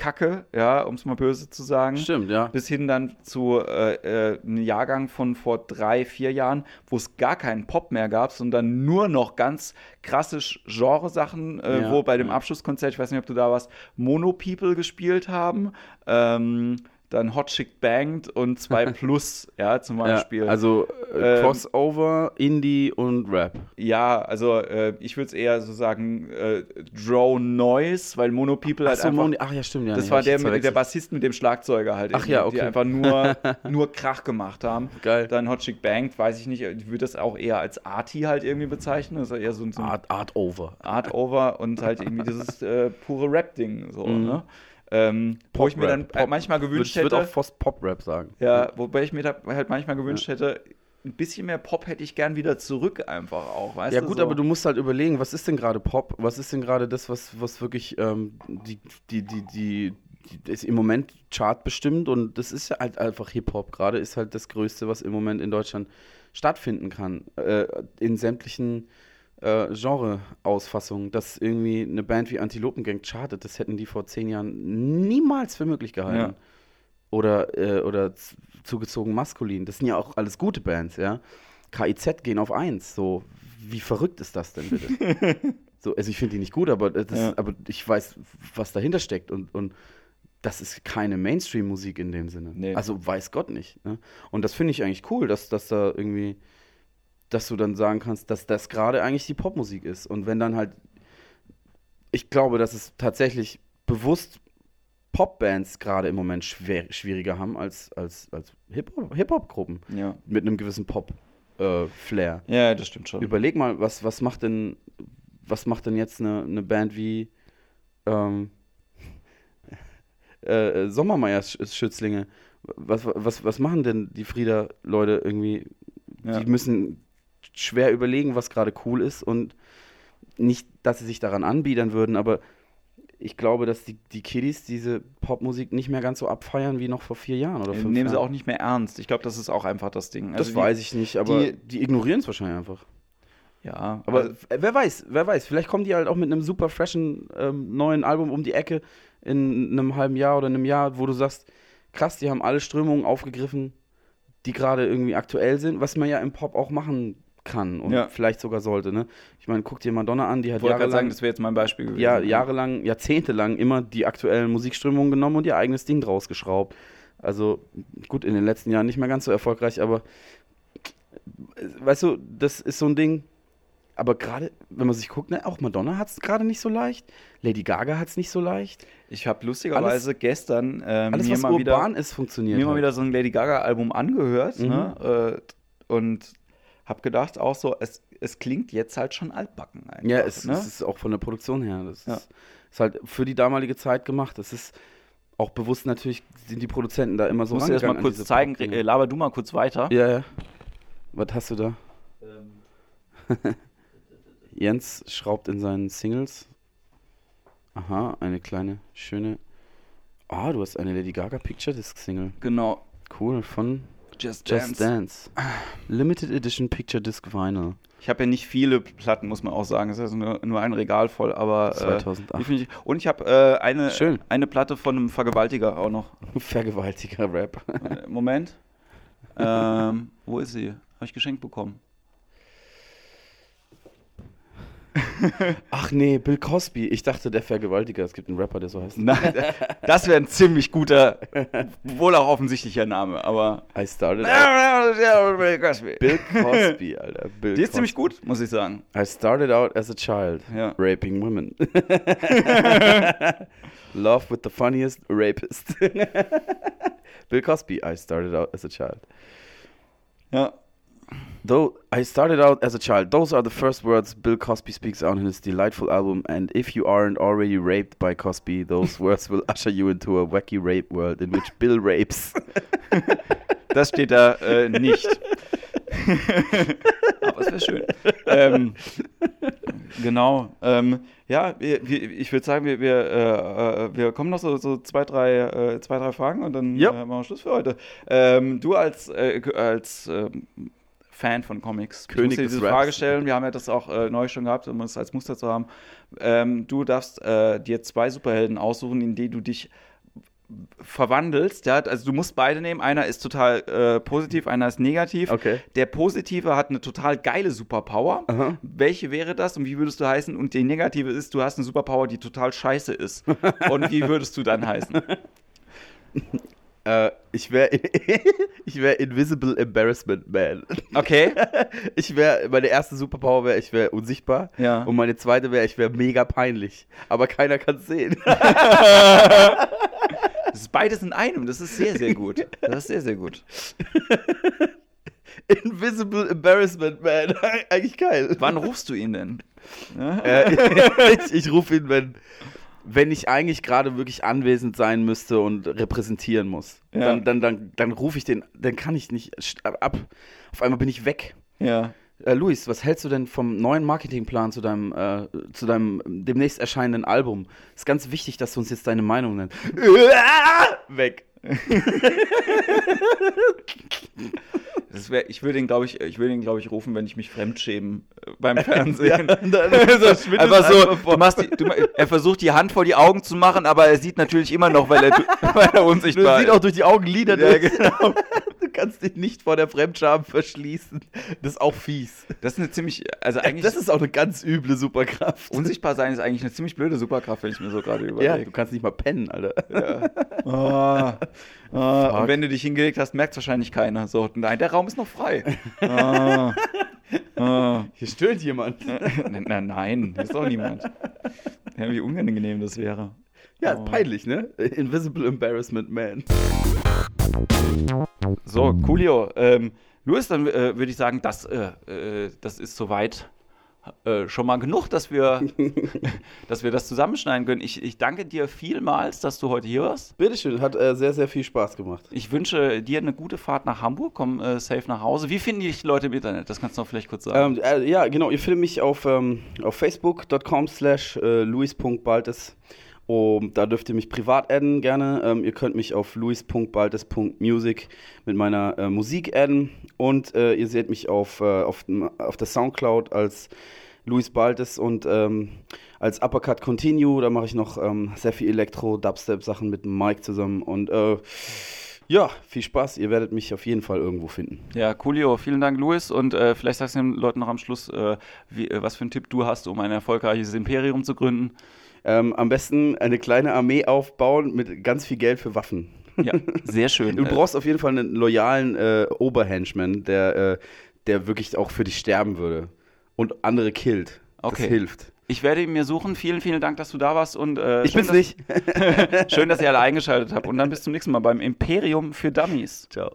A: Soul-Kacke, ja, um es mal böse zu sagen.
B: Stimmt, ja.
A: bis hin dann zu äh, äh, einem Jahrgang von vor drei, vier Jahren, wo es gar keinen Pop mehr gab, sondern nur noch ganz krasse Genresachen, äh,
B: Ja,
A: wo bei dem
B: ja.
A: Abschlusskonzert, ich weiß nicht, ob du da warst, Mono People gespielt haben, ähm, dann Hot Chick Banged und 2 <laughs> Plus, ja, zum Beispiel.
B: Ja, also äh,
A: Ähm,
B: Crossover, Indie und Rap.
A: ja, also äh, ich würde es eher so sagen, äh, Drone Noise, weil Mono People halt
B: Ach so,
A: einfach
B: Moni- ach ja, stimmt. Ja,
A: das
B: nee,
A: war der, mit, der. Bassist mit dem Schlagzeuger halt.
B: Ach ja,
A: irgendwie, Die
B: okay.
A: einfach nur, <laughs> nur Krach gemacht haben.
B: Geil.
A: Dann Hot Chick Banged, weiß ich nicht, ich würde das auch eher als Arty halt irgendwie bezeichnen. Das ist eher so, ein- so ein
B: Art, Art Over.
A: Art Over und halt irgendwie dieses äh, pure Rap-Ding. So,
B: Mhm.
A: ne? Ähm, wo ich mir dann
B: Pop-
A: manchmal gewünscht
B: ich
A: hätte.
B: würde auch fast Pop-Rap sagen.
A: Ja, wobei ich mir da halt manchmal gewünscht hätte, ein bisschen mehr Pop hätte ich gern wieder zurück einfach auch, weißt
B: Ja
A: du?
B: gut,
A: so.
B: aber du musst halt überlegen, was ist denn gerade Pop? Was ist denn gerade das, was, was wirklich ähm, die, die, die, die, ist im Moment Chart bestimmt und das ist ja halt einfach Hip-Hop. Gerade ist halt das Größte, was im Moment in Deutschland stattfinden kann. Äh, in sämtlichen äh, Genre-Ausfassungen. Dass irgendwie eine Band wie Antilopengang chartet, das hätten die vor zehn Jahren niemals für möglich gehalten.
A: Ja.
B: Oder, äh, oder zugezogen maskulin. Das sind ja auch alles gute Bands, ja. KIZ gehen auf eins. So, wie verrückt ist das denn bitte? <laughs> so, also ich finde die nicht gut, aber, äh, das,
A: Ja.
B: aber ich weiß, was dahinter steckt. Und, und das ist keine Mainstream-Musik in dem Sinne.
A: Nee.
B: Also weiß Gott nicht. Ne? Und das finde ich eigentlich cool, dass, dass da irgendwie, dass du dann sagen kannst, dass das gerade eigentlich die Popmusik ist. Und wenn dann halt, ich glaube, dass es tatsächlich bewusst Popbands gerade im Moment schwer, schwieriger haben als, als, als Hip-Hop- Hip-Hop-Gruppen
A: ja.
B: mit einem gewissen Pop-Flair.
A: ja, das stimmt schon.
B: Überleg mal, was, was macht denn, was macht denn jetzt eine, eine Band wie ähm, <laughs> äh, Sommermeier-Schützlinge? Was, was, was machen denn die Frieda-Leute irgendwie?
A: Ja.
B: Die müssen schwer überlegen, was gerade cool ist und nicht, dass sie sich daran anbiedern würden, aber ich glaube, dass die, die Kiddies diese Popmusik nicht mehr ganz so abfeiern wie noch vor vier Jahren oder fünf
A: Nehmen sie
B: Jahren.
A: auch nicht mehr ernst. Ich glaube, das ist auch einfach das Ding.
B: das
A: Also
B: weiß ich nicht, aber
A: die-
B: die, ignorieren es wahrscheinlich einfach.
A: Ja,
B: Aber
A: also,
B: wer weiß, wer weiß. Vielleicht kommen die halt auch mit einem super freshen ähm, neuen Album um die Ecke in einem halben Jahr oder einem Jahr, wo du sagst, krass, die haben alle Strömungen aufgegriffen, die gerade irgendwie aktuell sind, was man ja im Pop auch machen kann und
A: Ja.
B: vielleicht sogar sollte. Ne? Ich meine, guck dir Madonna an, die hat
A: wollte gerade sagen,
B: jahrelang,
A: das wäre jetzt mein Beispiel gewesen.
B: ja, jahrelang, jahrzehntelang immer die aktuellen Musikströmungen genommen und ihr eigenes Ding draus geschraubt. Also gut, in den letzten Jahren nicht mehr ganz so erfolgreich, aber äh, weißt du, das ist so ein Ding. Aber gerade, wenn man sich guckt, ne, auch Madonna hat es gerade nicht so leicht. Lady Gaga hat es nicht so leicht.
A: Ich habe lustigerweise gestern ähm,
B: Alles,
A: mir, mal wieder,
B: ist, funktioniert.
A: mir mal wieder so ein Lady Gaga-Album angehört
B: Mhm.
A: ne? äh, und habe gedacht auch so, es, es klingt jetzt halt schon altbacken eigentlich.
B: Ja, es,
A: ne?
B: es ist auch von der Produktion her. Das
A: Ja.
B: ist, ist halt für die damalige Zeit gemacht. Das ist auch bewusst natürlich, sind die Produzenten da immer so
A: Muss dir das mal kurz zeigen. Äh, laber du mal kurz weiter.
B: Ja, ja. Was hast du da? <laughs> Jens schraubt in seinen Singles. Aha, eine kleine, schöne. Ah, du hast eine Lady Gaga Picture Disc Single.
A: Genau.
B: Cool, von
A: Just,
B: Just
A: Dance.
B: Dance. Limited Edition Picture Disc Vinyl.
A: Ich habe ja nicht viele Platten, muss man auch sagen. Es ist nur, nur ein Regal voll, aber. Äh,
B: 2008.
A: die find ich, und ich habe äh, eine,
B: Schön.
A: eine Platte von einem Vergewaltiger auch noch. <laughs>
B: Vergewaltiger Rap.
A: Äh, Moment. ähm, wo ist sie? Habe ich geschenkt bekommen. <laughs>
B: Ach nee, Bill Cosby. Ich dachte, der Vergewaltiger. Es gibt einen Rapper, der so heißt.
A: Nein, <laughs> das wäre ein ziemlich guter, wohl auch offensichtlicher Name, aber.
B: I started out.
A: Bill
B: Bill Cosby, <laughs> Alter. Bill
A: Die ist ziemlich
B: Cosby.
A: gut, muss ich sagen.
B: I started out as a child,
A: Ja.
B: raping women. Love with the funniest rapist. Bill Cosby, I started out as a child.
A: Ja.
B: Though I started out as a child, those are the first words Bill Cosby speaks out in his delightful album. And if you aren't already raped by Cosby, those <laughs> words will usher you into a wacky rape world in which Bill rapes. <laughs>
A: Das steht da äh, nicht. <laughs> Aber es wäre schön. Ähm, genau. Ähm, ja, wir, wir, ich würde sagen, wir, wir, äh, äh, wir kommen noch so, so zwei, drei, äh, zwei, drei Fragen und dann
B: Ja.
A: äh, machen wir Schluss für heute. Ähm, du als, äh, als ähm, Fan von Comics,
B: König
A: ich muss dir diese
B: Raps.
A: Frage stellen. Wir haben ja das auch äh, neu schon gehabt, um es als Muster zu haben. Ähm, du darfst äh, dir zwei Superhelden aussuchen, in die du dich verwandelst. Ja? Also du musst beide nehmen. Einer ist total äh, positiv, einer ist negativ.
B: Okay.
A: Der Positive hat eine total geile Superpower.
B: Aha.
A: Welche wäre das und wie würdest du heißen? Und die Negative ist, du hast eine Superpower, die total scheiße ist. <laughs> und wie würdest du dann heißen?
B: Äh, ich wäre <laughs> ich wär Invisible Embarrassment Man.
A: Okay. <laughs>
B: Ich wäre, meine erste Superpower wäre, ich wäre unsichtbar.
A: Ja.
B: Und meine zweite wäre, ich wäre mega peinlich. Aber keiner kann es sehen. <laughs>
A: Das ist beides in einem. Das ist sehr, sehr gut. Das ist sehr, sehr gut.
B: Invisible Embarrassment Man. Eigentlich geil.
A: Wann rufst du ihn denn?
B: Äh, ich ich rufe ihn, wenn, wenn ich eigentlich gerade wirklich anwesend sein müsste und repräsentieren muss.
A: Ja.
B: Dann, dann, dann, dann rufe ich den, dann kann ich nicht ab. Auf einmal bin ich weg.
A: Ja.
B: Äh, Luis, was hältst du denn vom neuen Marketingplan zu deinem, äh, zu deinem demnächst erscheinenden Album? Ist ganz wichtig, dass du uns jetzt deine Meinung nennst. <laughs> Weg. <laughs> <laughs>
A: Wär, ich würde ihn, glaube ich, ich würde ihn, glaube ich, rufen, wenn ich mich fremdschämen äh, beim <laughs> Fernsehen. <laughs>
B: dann <laughs> verschwindet
A: einfach so,
B: einfach vor-
A: du machst die, du, er versucht die Hand vor die Augen zu machen, aber er sieht natürlich immer noch, weil er, weil er unsichtbar
B: siehst auch durch die Augenlider
A: Ja, genau.
B: Du kannst dich nicht vor der Fremdscham verschließen. Das ist auch fies.
A: Das ist eine ziemlich, also eigentlich
B: Das ist auch eine ganz üble Superkraft.
A: unsichtbar sein ist eigentlich eine ziemlich blöde Superkraft, wenn ich mir so gerade
B: ja,
A: überlege.
B: du kannst nicht mal pennen, Alter. <laughs>
A: Ah, ah,
B: Fuck.
A: und wenn du dich hingelegt hast, merkt es wahrscheinlich keiner. So, nein, der Raum ist noch frei. <laughs> Ah, ah.
B: Hier stöhnt jemand. <laughs>
A: Na, na, nein, das ist doch niemand. Ja, wie unangenehm das wäre.
B: Ja,
A: Oh.
B: peinlich, ne? Invisible Embarrassment Man.
A: So, Coolio. Ähm, Luis, dann äh, würde ich sagen, das, äh, äh, das ist soweit äh, schon mal genug, dass wir, <laughs> <laughs> dass wir das zusammenschneiden können. Ich, ich danke dir vielmals, dass du heute hier warst.
B: Bitteschön, hat äh, sehr, sehr viel Spaß gemacht.
A: Ich wünsche dir eine gute Fahrt nach Hamburg. Komm äh, safe nach Hause. Wie finden dich die Leute im Internet? Das kannst du noch vielleicht kurz sagen.
B: Ähm, äh, ja, genau, ihr findet mich auf, ähm, auf facebook.com slash äh, luis.baltes. Um, da dürft ihr mich privat adden gerne. Ähm, ihr könnt mich auf luis.baltes.music mit meiner äh, Musik adden. Und äh, ihr seht mich auf, äh, auf, auf der Soundcloud als Luis Baltes und ähm, als Uppercut Continue. Da mache ich noch ähm, sehr viel Elektro, Dubstep-Sachen mit Mike zusammen. Und äh, ja, viel Spaß. Ihr werdet mich auf jeden Fall irgendwo finden.
A: Ja, Coolio, vielen Dank, Luis. Und äh, vielleicht sagst du den Leuten noch am Schluss, äh, wie, äh, was für einen Tipp du hast, um ein erfolgreiches Imperium zu gründen.
B: Ähm, am besten eine kleine Armee aufbauen mit ganz viel Geld für Waffen.
A: Ja, sehr <laughs> schön.
B: Du brauchst auf jeden Fall einen loyalen äh, Oberhenchman, der, äh, der wirklich auch für dich sterben würde und andere killt.
A: Okay.
B: Das hilft.
A: Ich werde ihn mir suchen. Vielen, vielen Dank, dass du da warst. Und, äh,
B: Ich
A: schön,
B: bin's nicht.
A: dass- <laughs> Schön, dass ihr alle eingeschaltet habt. Und dann bis zum nächsten Mal beim Imperium für Dummies.
B: Ciao.